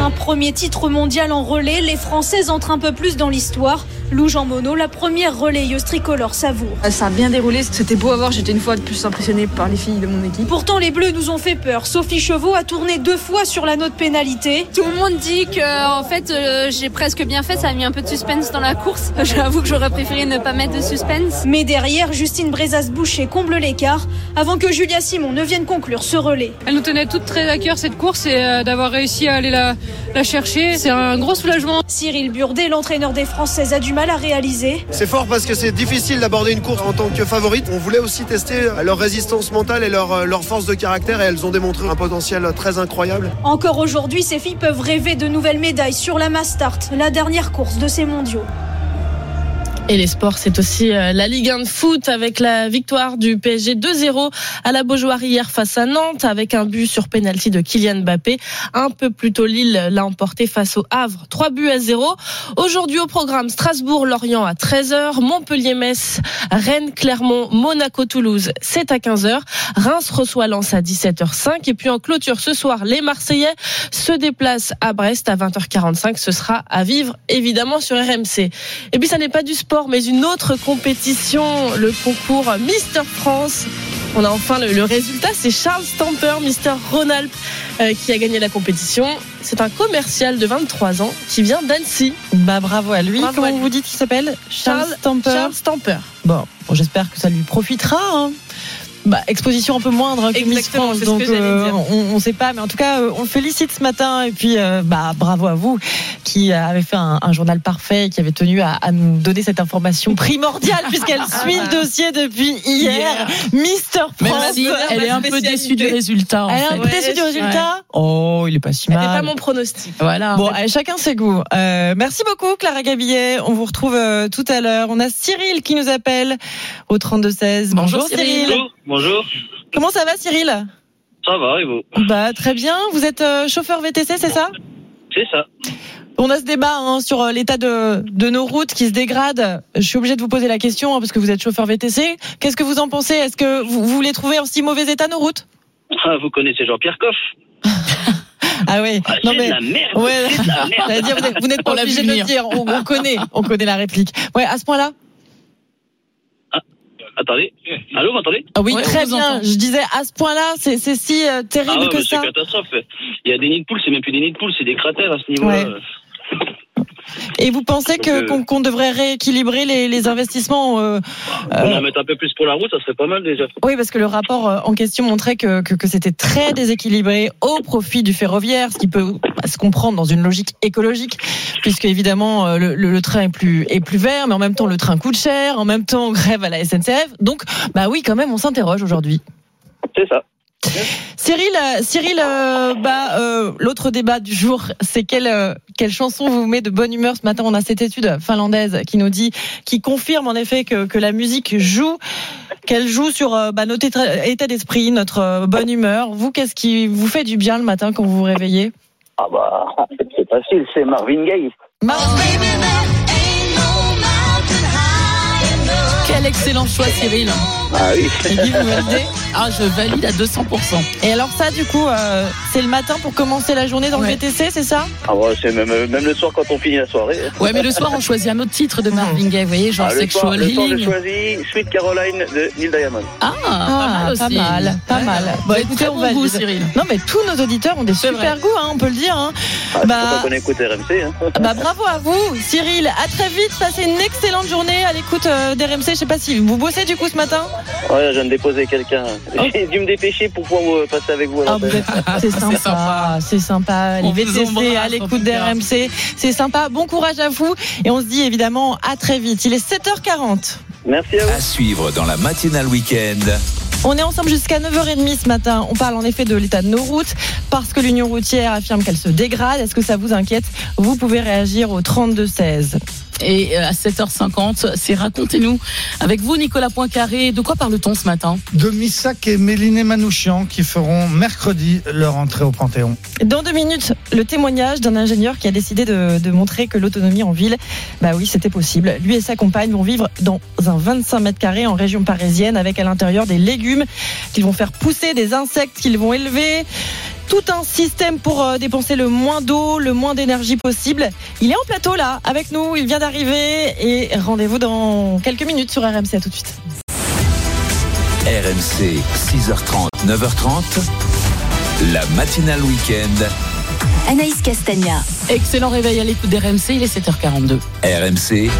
Un premier titre mondial en relais, les Françaises entrent un peu plus dans l'histoire. Lou Jean Monod, la première relayeuse tricolore savoure. Ça a bien déroulé, c'était beau à voir, j'étais une fois de plus impressionnée par les filles de mon équipe. Pourtant, les Bleus nous ont fait peur. Sophie Chevaux a tourné deux fois sur la note pénalité. Tout le monde dit que, en fait, euh, j'ai presque bien fait, ça a mis un peu de suspense dans la course. J'avoue que j'aurais préféré ne pas mettre de suspense. Mais derrière, Justine Brezas-Boucher comble l'écart avant que Julia Simon ne vienne conclure ce relais. Elle nous tenait toutes très à cœur cette course et euh, d'avoir réussi à aller la, la chercher, c'est un gros soulagement. Cyril Burdet, l'entraîneur des Françaises, a du mal à réaliser. C'est fort parce que c'est difficile d'aborder une course en tant que favorite. On voulait aussi tester leur résistance mentale et leur, leur force de caractère et elles ont démontré un potentiel très incroyable. Encore aujourd'hui, ces filles peuvent rêver de nouvelles médailles sur la Mastart, la dernière course de ces mondiaux. Et les sports, c'est aussi euh, la Ligue 1 de foot avec la victoire du PSG 2-0 à la Beaujoire hier face à Nantes avec un but sur penalty de Kylian Mbappé. Un peu plus tôt, Lille l'a emporté face au Havre. 3 buts à 0. Aujourd'hui au programme Strasbourg-Lorient à 13h, Montpellier-Metz, Rennes-Clermont, Monaco-Toulouse, c'est à 15h. Reims reçoit Lens à 17h05 et puis en clôture ce soir, les Marseillais se déplacent à Brest à 20h45. Ce sera à vivre évidemment sur RMC. Et puis ça n'est pas du sport mais une autre compétition, le concours Mister France. On a enfin le, le résultat, c'est Charles Stamper, Mister Ronald, euh, qui a gagné la compétition. C'est un commercial de 23 ans qui vient d'Annecy. Bah bravo à lui. Bravo Comment à lui. vous dites qu'il s'appelle? Charles, Stamper. Charles Stamper. Bon, bon, j'espère que ça lui profitera. hein. Bah, exposition un peu moindre hein, que Miss France, donc euh, dire. on ne sait pas, mais en tout cas, euh, on le félicite ce matin et puis bah bravo à vous qui avez fait un, un journal parfait, et qui avait tenu à, à nous donner cette information primordiale puisqu'elle suit le dossier depuis hier. Mister Même France, si elle est un peu déçue du résultat. en Elle est un peu déçue du Ouais. résultat. Oh, il est pas si C'était mal. pas mon pronostic. Voilà. Bon, allez, chacun ses goûts. Euh, merci beaucoup, Clara Gabillet. On vous retrouve euh, tout à l'heure. On a Cyril qui nous appelle au 32-16. Bonjour, Cyril. Bonjour, Comment ça va, Cyril ça va et vous Bah très bien. Vous êtes euh, chauffeur VTC, c'est ça C'est ça. On a ce débat hein, sur euh, l'état de, de nos routes qui se dégradent. Je suis obligée de vous poser la question hein, parce que vous êtes chauffeur VTC. Qu'est-ce que vous en pensez Est-ce que vous, vous les trouvez en si mauvais état nos routes Ah, vous connaissez Jean-Pierre Coff Ah oui. Ah, c'est de la merde, Ouais, c'est de la merde. dire, vous n'êtes- pas obligé de le dire. On, on connaît, on connaît la réplique. Ouais, à ce point-là. Attendez. Allô, vous m'entendez Ah oui, Ouais, très bien. Je disais à ce point-là, c'est c'est si euh, terrible Ah ouais, que ça. c'est catastrophe. Il y a des nids de poules, c'est même plus des nids de poules, c'est des cratères à ce niveau-là. Ouais. Et vous pensez euh, qu'on devrait rééquilibrer les, les investissements euh, On euh, en mettre un peu plus pour la route, ça serait pas mal déjà. Oui, parce que le rapport euh, en question montrait que, que, que c'était très déséquilibré au profit du ferroviaire, ce qui peut bah, se comprendre dans une logique écologique, puisque évidemment euh, le, le- le train est plus est plus vert, mais en même temps le train coûte cher, en même temps on grève à la SNCF. Donc, bah oui, quand même, on s'interroge aujourd'hui. C'est ça. Cyril, euh, Cyril, euh, bah euh, l'autre débat du jour, c'est quelle euh, quelle chanson vous met de bonne humeur ce matin? On a cette étude finlandaise qui nous dit, qui confirme en effet que, que la musique joue, qu'elle joue sur euh, bah, notre état d'esprit, notre euh, bonne humeur. Vous, qu'est-ce qui vous fait du bien le matin quand vous vous réveillez? Ah bah, c'est facile, c'est Marvin Gaye. Quelle Quel excellent choix, Cyril. Ah oui. Ah, je valide à 200%. Et alors ça, du coup, euh, c'est le matin pour commencer la journée dans le. VTC, c'est ça? Ah ouais, c'est même, même le soir quand on finit la soirée. Ouais, mais le soir, on choisit un autre titre de Marvin Gaye, vous voyez, genre Ah, le, soir, Sexual le soir, j'ai Healing. choisi Sweet Caroline de Neil Diamond. Ah, pas mal aussi. pas mal, pas mal. Vous avez très on bon valide. goût, Cyril. Non, mais tous nos auditeurs ont des super vrai. goûts, hein, on peut le dire. Hein. Ah, Bah- qu'on écoute RMC. Hein. Bah bravo à vous, Cyril. À très vite. Passez une excellente journée à l'écoute euh, d'RMC. Je sais pas si vous bossez du coup ce matin? Ouais, je viens de déposer quelqu'un. J'ai dû me dépêcher pour pouvoir euh, passer avec vous à Oh. Ah, c'est sympa, c'est sympa. Les VTC à l'écoute d'RMC, c'est sympa. Bon courage à vous et on se dit évidemment à très vite. Il est 7h40. Merci à vous. À suivre dans la matinale week-end. On est ensemble jusqu'à 9h30 ce matin. On parle en effet de l'état de nos routes parce que l'Union routière affirme qu'elle se dégrade. Est-ce que ça vous inquiète? Vous pouvez réagir au 32-16. Et euh, à 7h50, c'est Racontez-nous. Avec vous, Nicolas Poincaré, de quoi parle-t-on ce matin? De Missak et Méliné Manouchian qui feront mercredi leur entrée au Panthéon. Dans deux minutes, le témoignage d'un ingénieur qui a décidé de, de montrer que l'autonomie en ville, bah oui, c'était possible. Lui et sa compagne vont vivre dans un 25 mètres carrés en région parisienne avec à l'intérieur des légumes qu'ils vont faire pousser, des insectes qu'ils vont élever. Tout un système pour euh, dépenser le moins d'eau, le moins d'énergie possible. Il est en plateau là, avec nous, il vient d'arriver et rendez-vous dans quelques minutes sur RMC. À tout de suite. RMC, 6h30, 9h30. La matinale week-end. Anaïs Castagna. Excellent réveil à l'écoute d'RMC, il est 7h42. RMC,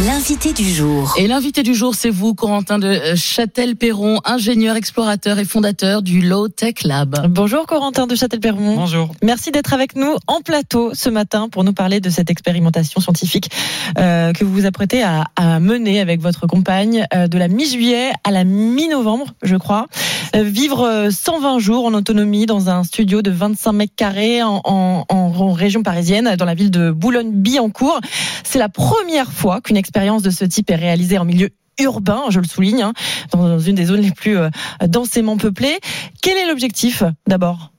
L'invité du jour. Et l'invité du jour, c'est vous, Corentin de euh, Châtel-Perron, ingénieur, explorateur et fondateur du Low Tech Lab. Bonjour Corentin de Châtel-Perron. Bonjour. Merci d'être avec nous en plateau ce matin pour nous parler de cette expérimentation scientifique euh, que vous vous apprêtez à, à mener avec votre compagne euh, de la mi-juillet à la mi-novembre, je crois. Euh, vivre euh, 120 jours en autonomie dans un studio de 25 mètres carrés en, en- en- en région parisienne, dans la ville de Boulogne-Billancourt. C'est la première fois qu'une expérience de ce type est réalisée en milieu urbain, je le souligne, hein, dans une des zones les plus euh, densément peuplées. Quel est l'objectif d'abord?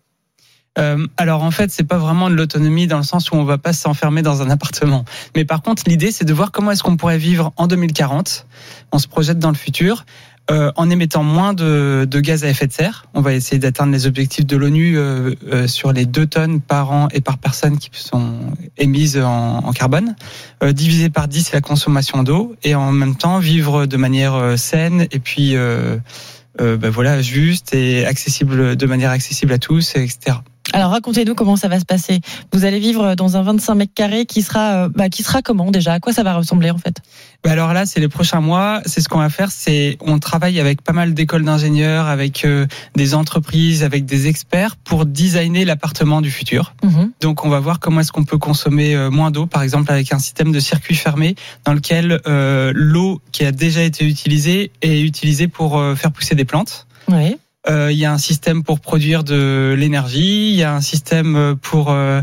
Euh, alors en fait, c'est pas vraiment de l'autonomie dans le sens où on va pas s'enfermer dans un appartement. Mais par contre, l'idée c'est de voir comment est-ce qu'on pourrait vivre en 2040. On se projette dans le futur. Euh, en émettant moins de, gaz à effet de serre. On va essayer d'atteindre les objectifs de l'ONU euh, euh, sur les 2 tonnes par an et par personne qui sont émises en, carbone, divisé par 10 la consommation d'eau, et en même temps vivre de manière saine et puis ben voilà juste et accessible de manière accessible à tous, etc. Alors racontez-nous comment ça va se passer. Vous allez vivre dans un 25 mètres carrés qui sera, euh, bah, qui sera comment déjà? À quoi ça va ressembler en fait? Bah alors là, c'est les prochains mois. C'est ce qu'on va faire. C'est on travaille avec pas mal d'écoles d'ingénieurs, avec euh, des entreprises, avec des experts pour designer l'appartement du futur. Donc on va voir comment est-ce qu'on peut consommer euh, moins d'eau, par exemple avec un système de circuit fermé dans lequel euh, l'eau qui a déjà été utilisée est utilisée pour faire pousser des plantes. Oui. Euh, Il y a un système pour produire de l'énergie, il y a un système pour euh,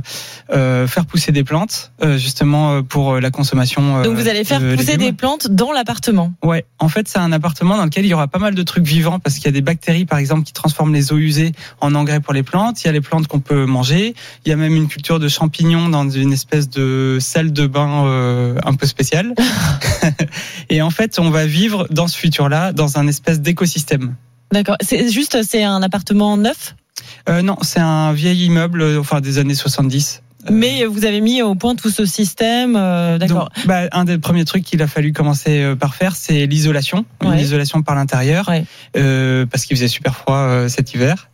euh, faire pousser des plantes, euh, justement euh, pour euh, la consommation. euh, Donc vous allez faire de pousser légumes. des plantes dans l'appartement. Ouais, en fait, c'est un appartement dans lequel il y aura pas mal de trucs vivants parce qu'il y a des bactéries, par exemple, qui transforment les eaux usées en engrais pour les plantes. Il y a les plantes qu'on peut manger. Il y a même une culture de champignons dans une espèce de salle de bain euh, un peu spéciale. Et en fait, on va vivre dans ce futur-là, dans un espèce d'écosystème. D'accord. C'est juste, c'est un appartement neuf, Euh, non, c'est un vieil immeuble, euh, enfin des années 70. mais vous avez mis au point tout ce système. euh, D'accord. Bah, un des premiers trucs qu'il a fallu commencer euh, par faire, c'est l'isolation, Ouais. isolation par l'intérieur, euh, parce qu'il faisait super froid euh, cet hiver.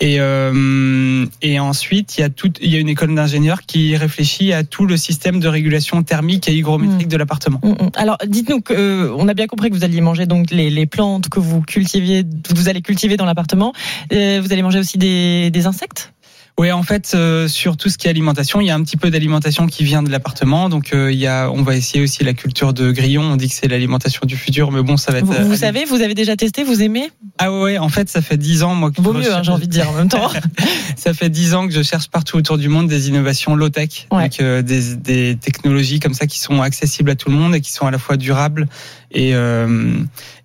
Et, euh, et ensuite, il y a tout, il y a une école d'ingénieurs qui réfléchit à tout le système de régulation thermique et hygrométrique de l'appartement. Mm, mm. Alors, dites-nous que euh, on a bien compris que vous alliez manger donc les, les plantes que vous cultiviez, que vous allez cultiver dans l'appartement. Euh, vous allez manger aussi des, des insectes? Oui, en fait, euh, sur tout ce qui est alimentation, il y a un petit peu d'alimentation qui vient de l'appartement. Donc, euh, il y a, on va essayer aussi la culture de grillons. On dit que c'est l'alimentation du futur, mais bon, ça va être. Vous, vous savez, vous avez déjà testé, vous aimez? Ah ouais, ouais, en fait, ça fait dix ans, moi, que Vaut je mieux, hein, j'ai envie de dire en même temps. ça fait dix ans que je cherche partout autour du monde des innovations low-tech, donc euh, des, des technologies comme ça qui sont accessibles à tout le monde et qui sont à la fois durables et euh,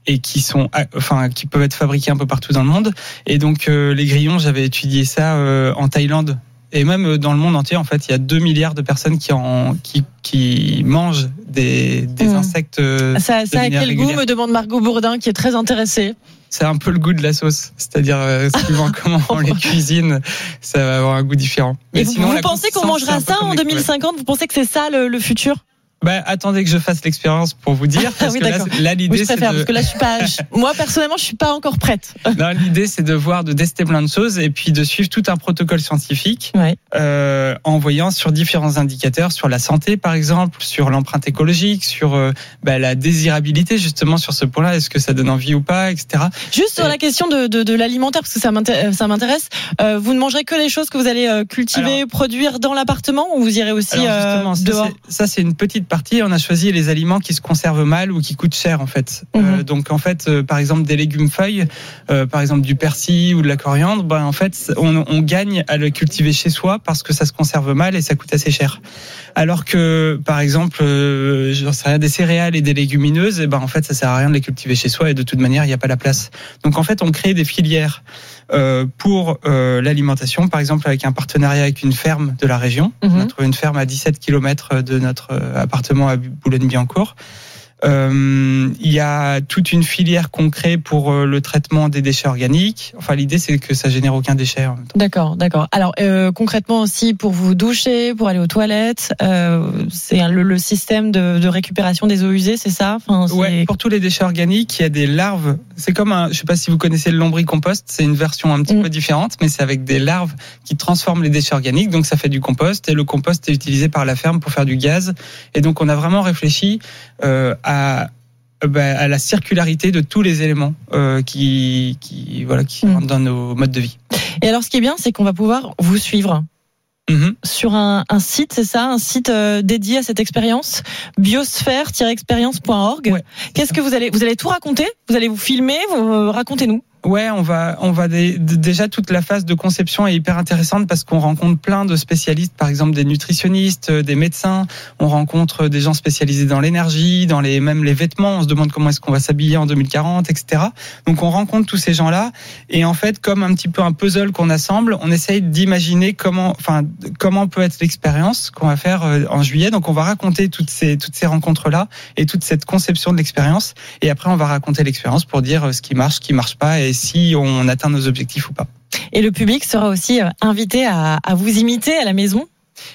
et qui sont, ah, enfin, qui peuvent être fabriquées un peu partout dans le monde. Et donc, euh, les grillons, j'avais étudié ça euh, en Thaïlande. Et même euh, dans le monde entier, en fait, il y a 2 milliards de personnes qui, en, qui, qui mangent des, des Mm. insectes. euh, Ça, ça a quel goût me demande Margot Bourdin qui est très intéressée. C'est un peu le goût de la sauce, c'est-à-dire euh, suivant comment on les cuisine, ça va avoir un goût différent. Et vous, sinon, vous la pensez qu'on mangera ça en les crevettes. 2050 Vous pensez que c'est ça le, le futur? Bah, attendez que je fasse l'expérience pour vous dire. Parce Ah oui, que là, là, l'idée, c'est de... parce que là, je suis pas. je- Moi, personnellement, je suis pas encore prête. Non, l'idée, c'est de voir, de tester plein de choses et puis de suivre tout un protocole scientifique euh, en voyant sur différents indicateurs, sur la santé, par exemple, sur l'empreinte écologique, sur euh, bah, la désirabilité, justement, sur ce point-là. Est-ce que ça donne envie ou pas, etc. Juste sur la question de, de, de l'alimentaire, parce que ça m'inté- ça m'intéresse. Euh, vous ne mangerez que les choses que vous allez euh, cultiver, produire dans l'appartement, ou vous irez aussi Alors, euh, dehors? ça c'est une petite partie. On a choisi les aliments qui se conservent mal ou qui coûtent cher en fait. Mhm. Euh, donc en fait, euh, par exemple des légumes feuilles, euh, par exemple du persil ou de la coriandre, ben en fait on, on gagne à le cultiver chez soi parce que ça se conserve mal et ça coûte assez cher. Alors que par exemple, euh, sais rien, des céréales et des légumineuses, et ben en fait ça sert à rien de les cultiver chez soi et de toute manière il n'y a pas la place. Donc en fait on crée des filières pour euh, l'alimentation, par exemple avec un partenariat avec une ferme de la région. On a trouvé une ferme à 17 km de notre euh, appartement à Boulogne-Billancourt. Euh, il y a toute une filière qu'on crée pour euh, le traitement des déchets organiques. Enfin, l'idée c'est que ça génère aucun déchet. D'accord, d'accord. Alors euh, concrètement aussi pour vous doucher, pour aller aux toilettes, euh, c'est le, le système de, de récupération des eaux usées, c'est ça? Enfin, Ouais, pour tous les déchets organiques, il y a des larves. C'est comme un, je sais pas si vous connaissez le lombricompost, c'est une version un petit peu différente, mais c'est avec des larves qui transforment les déchets organiques, donc ça fait du compost et le compost est utilisé par la ferme pour faire du gaz. Et donc on a vraiment réfléchi euh, à bah, à la circularité de tous les éléments euh, qui, qui voilà qui rentrent dans nos modes de vie. Et alors ce qui est bien, c'est qu'on va pouvoir vous suivre. Mhm. Sur un, un site, c'est ça, un site euh, dédié à cette expérience, biosphère-expérience.org. Qu'est-ce que vous allez, vous allez tout raconter? Vous allez vous filmer vous, euh, Racontez-nous. Ouais, on va, on va dé- dé- déjà toute la phase de conception est hyper intéressante parce qu'on rencontre plein de spécialistes, par exemple des nutritionnistes, euh, des médecins. On rencontre des gens spécialisés dans l'énergie, dans les même les vêtements. On se demande comment est-ce qu'on va s'habiller en 2040, etc. Donc on rencontre tous ces gens-là et en fait, comme un petit peu un puzzle qu'on assemble, on essaye d'imaginer comment, enfin, comment peut être l'expérience qu'on va faire euh, en juillet. Donc on va raconter toutes ces toutes ces rencontres là et toute cette conception de l'expérience. Et après, on va raconter l'expérience pour dire euh, ce qui marche, ce qui marche pas si on atteint nos objectifs ou pas. Et le public sera aussi euh, invité à, à vous imiter à la maison?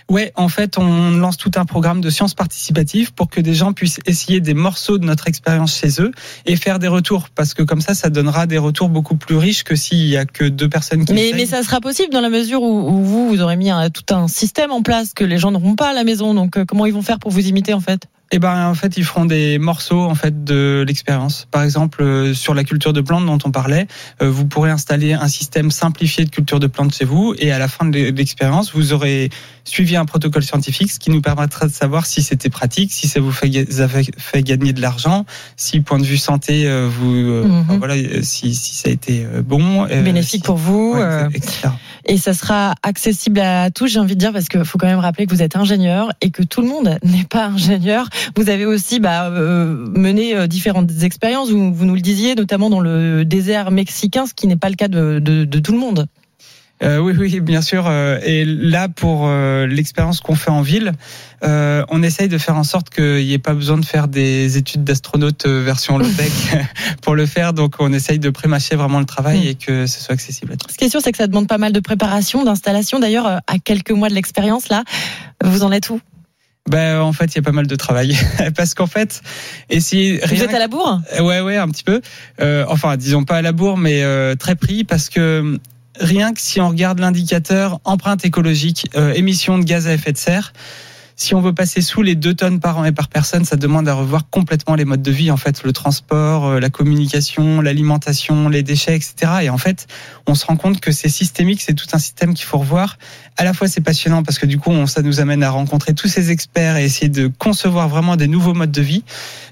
Ouais, en fait, on lance tout un programme de sciences participatives pour que des gens puissent essayer des morceaux de notre expérience chez eux et faire des retours, parce que comme ça, ça donnera des retours beaucoup plus riches que s'il y a que deux personnes qui Mais, mais ça sera possible dans la mesure où, où vous, vous aurez mis un- tout un système en place que les gens n'auront pas à la maison. Donc euh, comment ils vont faire pour vous imiter en fait? Eh ben, en fait, ils feront des morceaux en fait de l'expérience. Par exemple, euh, sur la culture de plantes dont on parlait, euh, vous pourrez installer un système simplifié de culture de plantes chez vous, et à la fin de l'expérience, vous aurez suivi un protocole scientifique, ce qui nous permettra de savoir si c'était pratique, si ça vous fait, ça gagner de l'argent, si point de vue santé, euh, vous, Mhm. enfin, voilà, si, si ça a été bon, bénéfique pour vous. ouais, etc. et ça sera accessible à tous, j'ai envie de dire, parce qu'il faut quand même rappeler que vous êtes ingénieur et que tout le monde n'est pas ingénieur. Vous avez aussi bah, euh, mené euh, différentes expériences, vous, vous nous le disiez, notamment dans le désert mexicain, ce qui n'est pas le cas de, de, de tout le monde. Euh, oui, oui, bien sûr. Et là, pour euh, l'expérience qu'on fait en ville, euh, on essaye de faire en sorte qu'il n'y ait pas besoin de faire des études d'astronaute version low-tech pour le faire. Donc, on essaye de prémâcher vraiment le travail et que ce soit accessible à tous. Ce qui est sûr, c'est que ça demande pas mal de préparation, d'installation. D'ailleurs, à quelques mois de l'expérience, là, vous en êtes où? Ben, en fait, il y a pas mal de travail parce qu'en fait, essayer. Vous êtes à la bourre? Ouais, ouais, un petit peu. Euh, enfin, disons pas à la bourre, mais euh, très pris parce que rien que si on regarde l'indicateur empreinte écologique, euh, émissions de gaz à effet de serre. Si on veut passer sous les 2 tonnes par an et par personne, ça demande à revoir complètement les modes de vie, en fait, le transport, euh, la communication, l'alimentation, les déchets, etc. Et en fait, on se rend compte que c'est systémique, c'est tout un système qu'il faut revoir. À la fois, c'est passionnant parce que du coup, ça nous amène à rencontrer tous ces experts et essayer de concevoir vraiment des nouveaux modes de vie.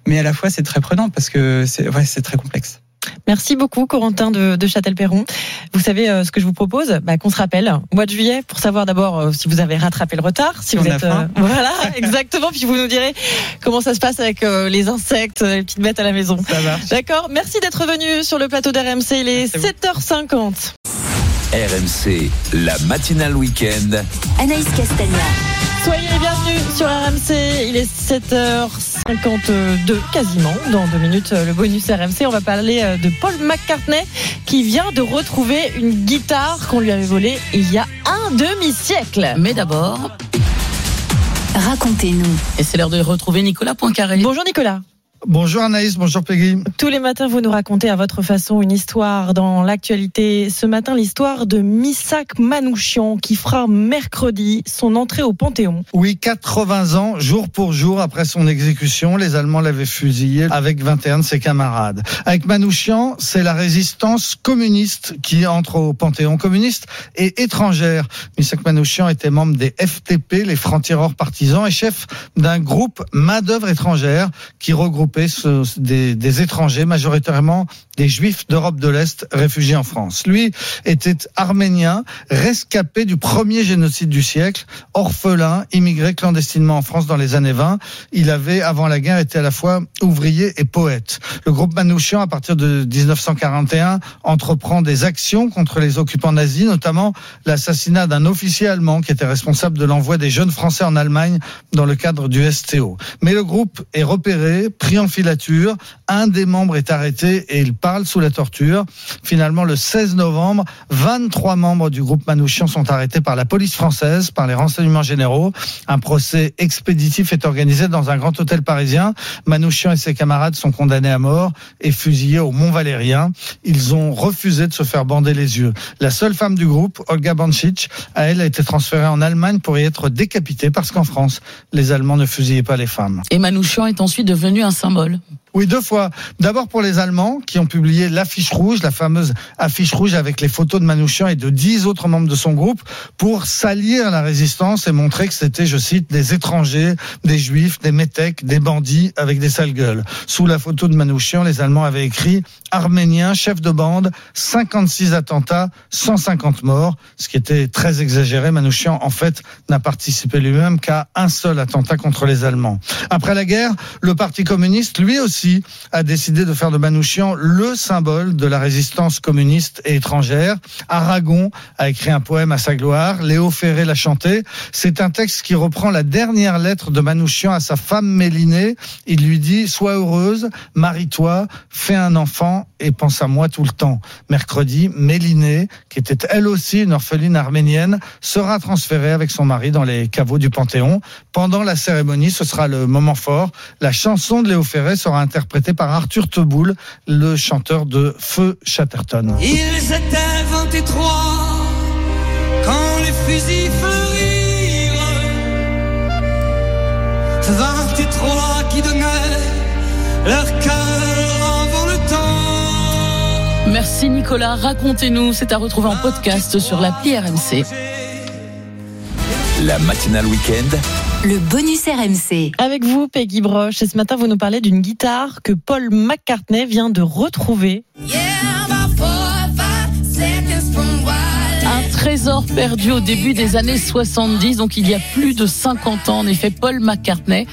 Mais à la fois, c'est très prenant parce que c'est ouais, c'est très complexe. Merci beaucoup, Corentin de, de Châtel-Perron. Vous savez euh, ce que je vous propose bah, Qu'on se rappelle au mois de juillet pour savoir d'abord euh, si vous avez rattrapé le retard, si Si vous êtes euh, voilà exactement. Puis vous nous direz comment ça se passe avec euh, les insectes, les petites bêtes à la maison. D'accord. Merci d'être venu sur le plateau d'RMC. Il est 7h50. RMC, la matinale week-end. Anaïs Castagna. Soyez les bienvenus sur RMC. Il est 7h 7h52 quasiment. Dans deux minutes, le bonus RMC. On va parler euh, de Paul McCartney qui vient de retrouver une guitare qu'on lui avait volée il y a un demi-siècle. Mais d'abord, Racontez-nous. et c'est l'heure de retrouver Nicolas Poincaré. Bonjour Nicolas. Bonjour Anaïs, bonjour Peggy. Tous les matins, vous nous racontez à votre façon une histoire dans l'actualité. Ce matin, l'histoire de Missak Manouchian qui fera mercredi son entrée au Panthéon. Oui, 80 ans, jour pour jour après son exécution, les Allemands l'avaient fusillé avec 21 de ses camarades. Avec Manouchian, c'est la résistance communiste qui entre au Panthéon communiste et étrangère. Missak Manouchian était membre des FTP, les francs-tireurs partisans, et chef d'un groupe main-d'œuvre étrangère qui regroupait ce- des, des étrangers, majoritairement des juifs d'Europe de l'Est réfugiés en France. Lui était arménien, rescapé du premier génocide du siècle, orphelin, immigré clandestinement en France dans les années 20. Il avait, avant la guerre, été à la fois ouvrier et poète. Le groupe Manouchian, à partir de 1941, entreprend des actions contre les occupants nazis, notamment l'assassinat d'un officier allemand qui était responsable de l'envoi des jeunes Français en Allemagne dans le cadre du STO. Mais le groupe est repéré, pris filature, un des membres est arrêté et il parle sous la torture. Finalement, le 16 novembre, 23 membres du groupe Manouchian sont arrêtés par la police française, par les renseignements généraux. Un procès expéditif est organisé dans un grand hôtel parisien. Manouchian et ses camarades sont condamnés à mort et fusillés au Mont-Valérien. Ils ont refusé de se faire bander les yeux. La seule femme du groupe, Olga Bancic, a elle a été transférée en Allemagne pour y être décapitée parce qu'en France, les Allemands ne fusillaient pas les femmes. Et Manouchian est ensuite devenu un symbole. Oui, deux fois. D'abord pour les Allemands qui ont publié l'affiche rouge, la fameuse affiche rouge avec les photos de Manouchian et de dix autres membres de son groupe pour salir la résistance et montrer que c'était, je cite, des étrangers, des juifs, des métèques, des bandits avec des sales gueules. Sous la photo de Manouchian, les Allemands avaient écrit Arménien, chef de bande, 56 attentats, 150 morts, ce qui était très exagéré. Manouchian, en fait, n'a participé lui-même qu'à un seul attentat contre les Allemands. Après la guerre, le Parti communiste, lui aussi, a décidé de faire de Manouchian le symbole de la résistance communiste et étrangère. Aragon a écrit un poème à sa gloire, Léo Ferré l'a chanté. C'est un texte qui reprend la dernière lettre de Manouchian à sa femme Mélinée. Il lui dit, sois heureuse, marie-toi, fais un enfant et pense à moi tout le temps. Mercredi, Mélinée, qui était elle aussi une orpheline arménienne, sera transférée avec son mari dans les caveaux du Panthéon. Pendant la cérémonie, ce sera le moment fort. La chanson de Léo Ferré sera interprétée par Arthur Teboul, le chanteur de Feu Chatterton. Ils étaient 23 quand les fusils fleurirent. 23 qui donnaient leur cœur. Merci Nicolas, racontez-nous, c'est à retrouver en podcast sur l'appli RMC. La matinale week-end. Le bonus RMC. Avec vous, Peggy Broche. Et ce matin, vous nous parlez d'une guitare que Paul McCartney vient de retrouver. Perdu au début des années 70, donc il y a plus de 50 ans. En effet, Paul McCartney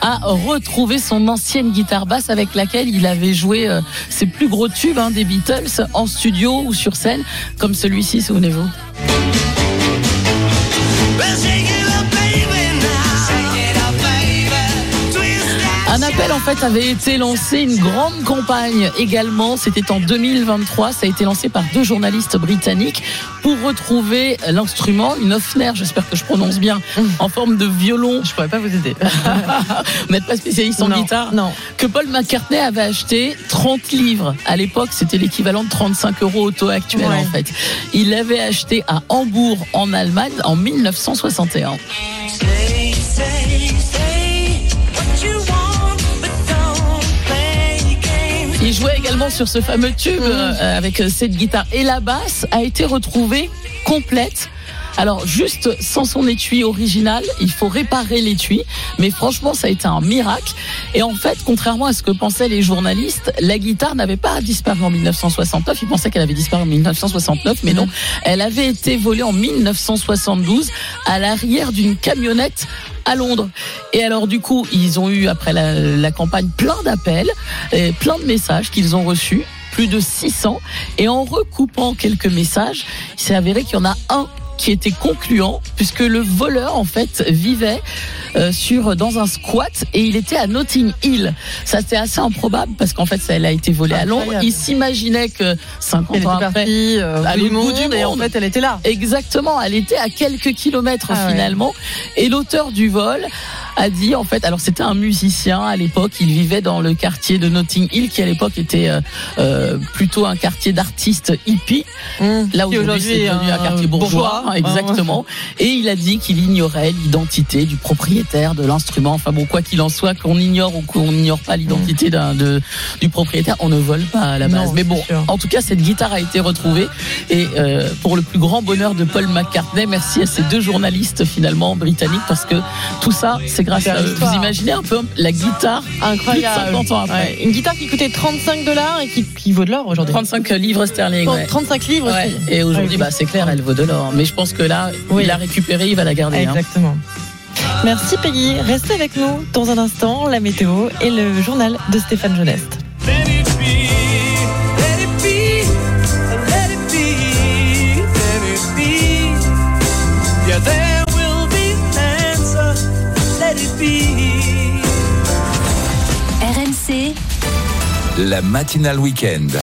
a retrouvé son ancienne guitare basse avec laquelle il avait joué euh, ses plus gros tubes hein, des Beatles en studio ou sur scène, comme celui-ci, souvenez-vous. En fait avait été lancé, une grande campagne également. C'était en 2023. Ça a été lancé par deux journalistes britanniques pour retrouver l'instrument, une Hofner, j'espère que je prononce bien, en forme de violon. Je pourrais pas vous aider. Vous n'êtes pas spécialiste en Non, guitare non. Que Paul McCartney avait acheté 30 livres. À l'époque, c'était l'équivalent de 35 euros au taux actuel Ouais. en fait. Il l'avait acheté à Hambourg en Allemagne en 1961. Jouait également sur ce fameux tube euh, avec cette guitare et la basse a été retrouvée complète. Alors juste sans son étui original, il faut réparer l'étui, mais franchement ça a été un miracle. Et en fait, contrairement à ce que pensaient les journalistes, la guitare n'avait pas disparu en 1969. Ils pensaient qu'elle avait disparu en 1969, mais non, elle avait été volée en 1972 à l'arrière d'une camionnette à Londres. Et alors du coup, ils ont eu après la, campagne plein d'appels, plein de messages qu'ils ont reçus, plus de 600. Et en recoupant quelques messages, il s'est avéré qu'il y en a un qui était concluant puisque le voleur en fait vivait euh, sur dans un squat et il était à Notting Hill. Ça c'était assez improbable parce qu'en fait ça elle a été volée à Londres. Il s'imaginait que 50 Elle ans était après partie, euh, à bout du l'autre bout monde, et en fait, elle était là. Exactement, elle était à quelques kilomètres Ah ouais. finalement. Et l'auteur du vol a dit en fait, alors c'était un musicien à l'époque, il vivait dans le quartier de Notting Hill qui à l'époque était euh, euh, plutôt un quartier d'artistes hippies. Là Qui aujourd'hui aujourd'hui c'est devenu est un quartier bourgeois, bourgeois. exactement. Et il a dit qu'il ignorait l'identité du propriétaire de l'instrument. Enfin bon, quoi qu'il en soit, qu'on ignore ou qu'on n'ignore pas l'identité d'un de, du propriétaire, on ne vole pas à la base. Non, Mais bon, en tout cas, cette guitare a été retrouvée et euh, pour le plus grand bonheur de Paul McCartney, merci à ces deux journalistes finalement britanniques parce que tout ça, c'est grâce C'est à eux. l'histoire. Vous imaginez un peu la guitare Incroyable. plus de 50 ans après. Ouais. Une guitare qui coûtait 35 dollars et qui, qui vaut de l'or aujourd'hui. 35 livres sterling. ouais. 35 livres Ouais. Et aujourd'hui, bah, c'est clair, elle vaut de l'or. Mais je pense que là, Oui. il l'a récupérée, il va la garder. hein. Exactement. Merci Peggy. Restez avec nous dans un instant, la météo et le journal de Stéphane Jeuneste. La matinale week-end.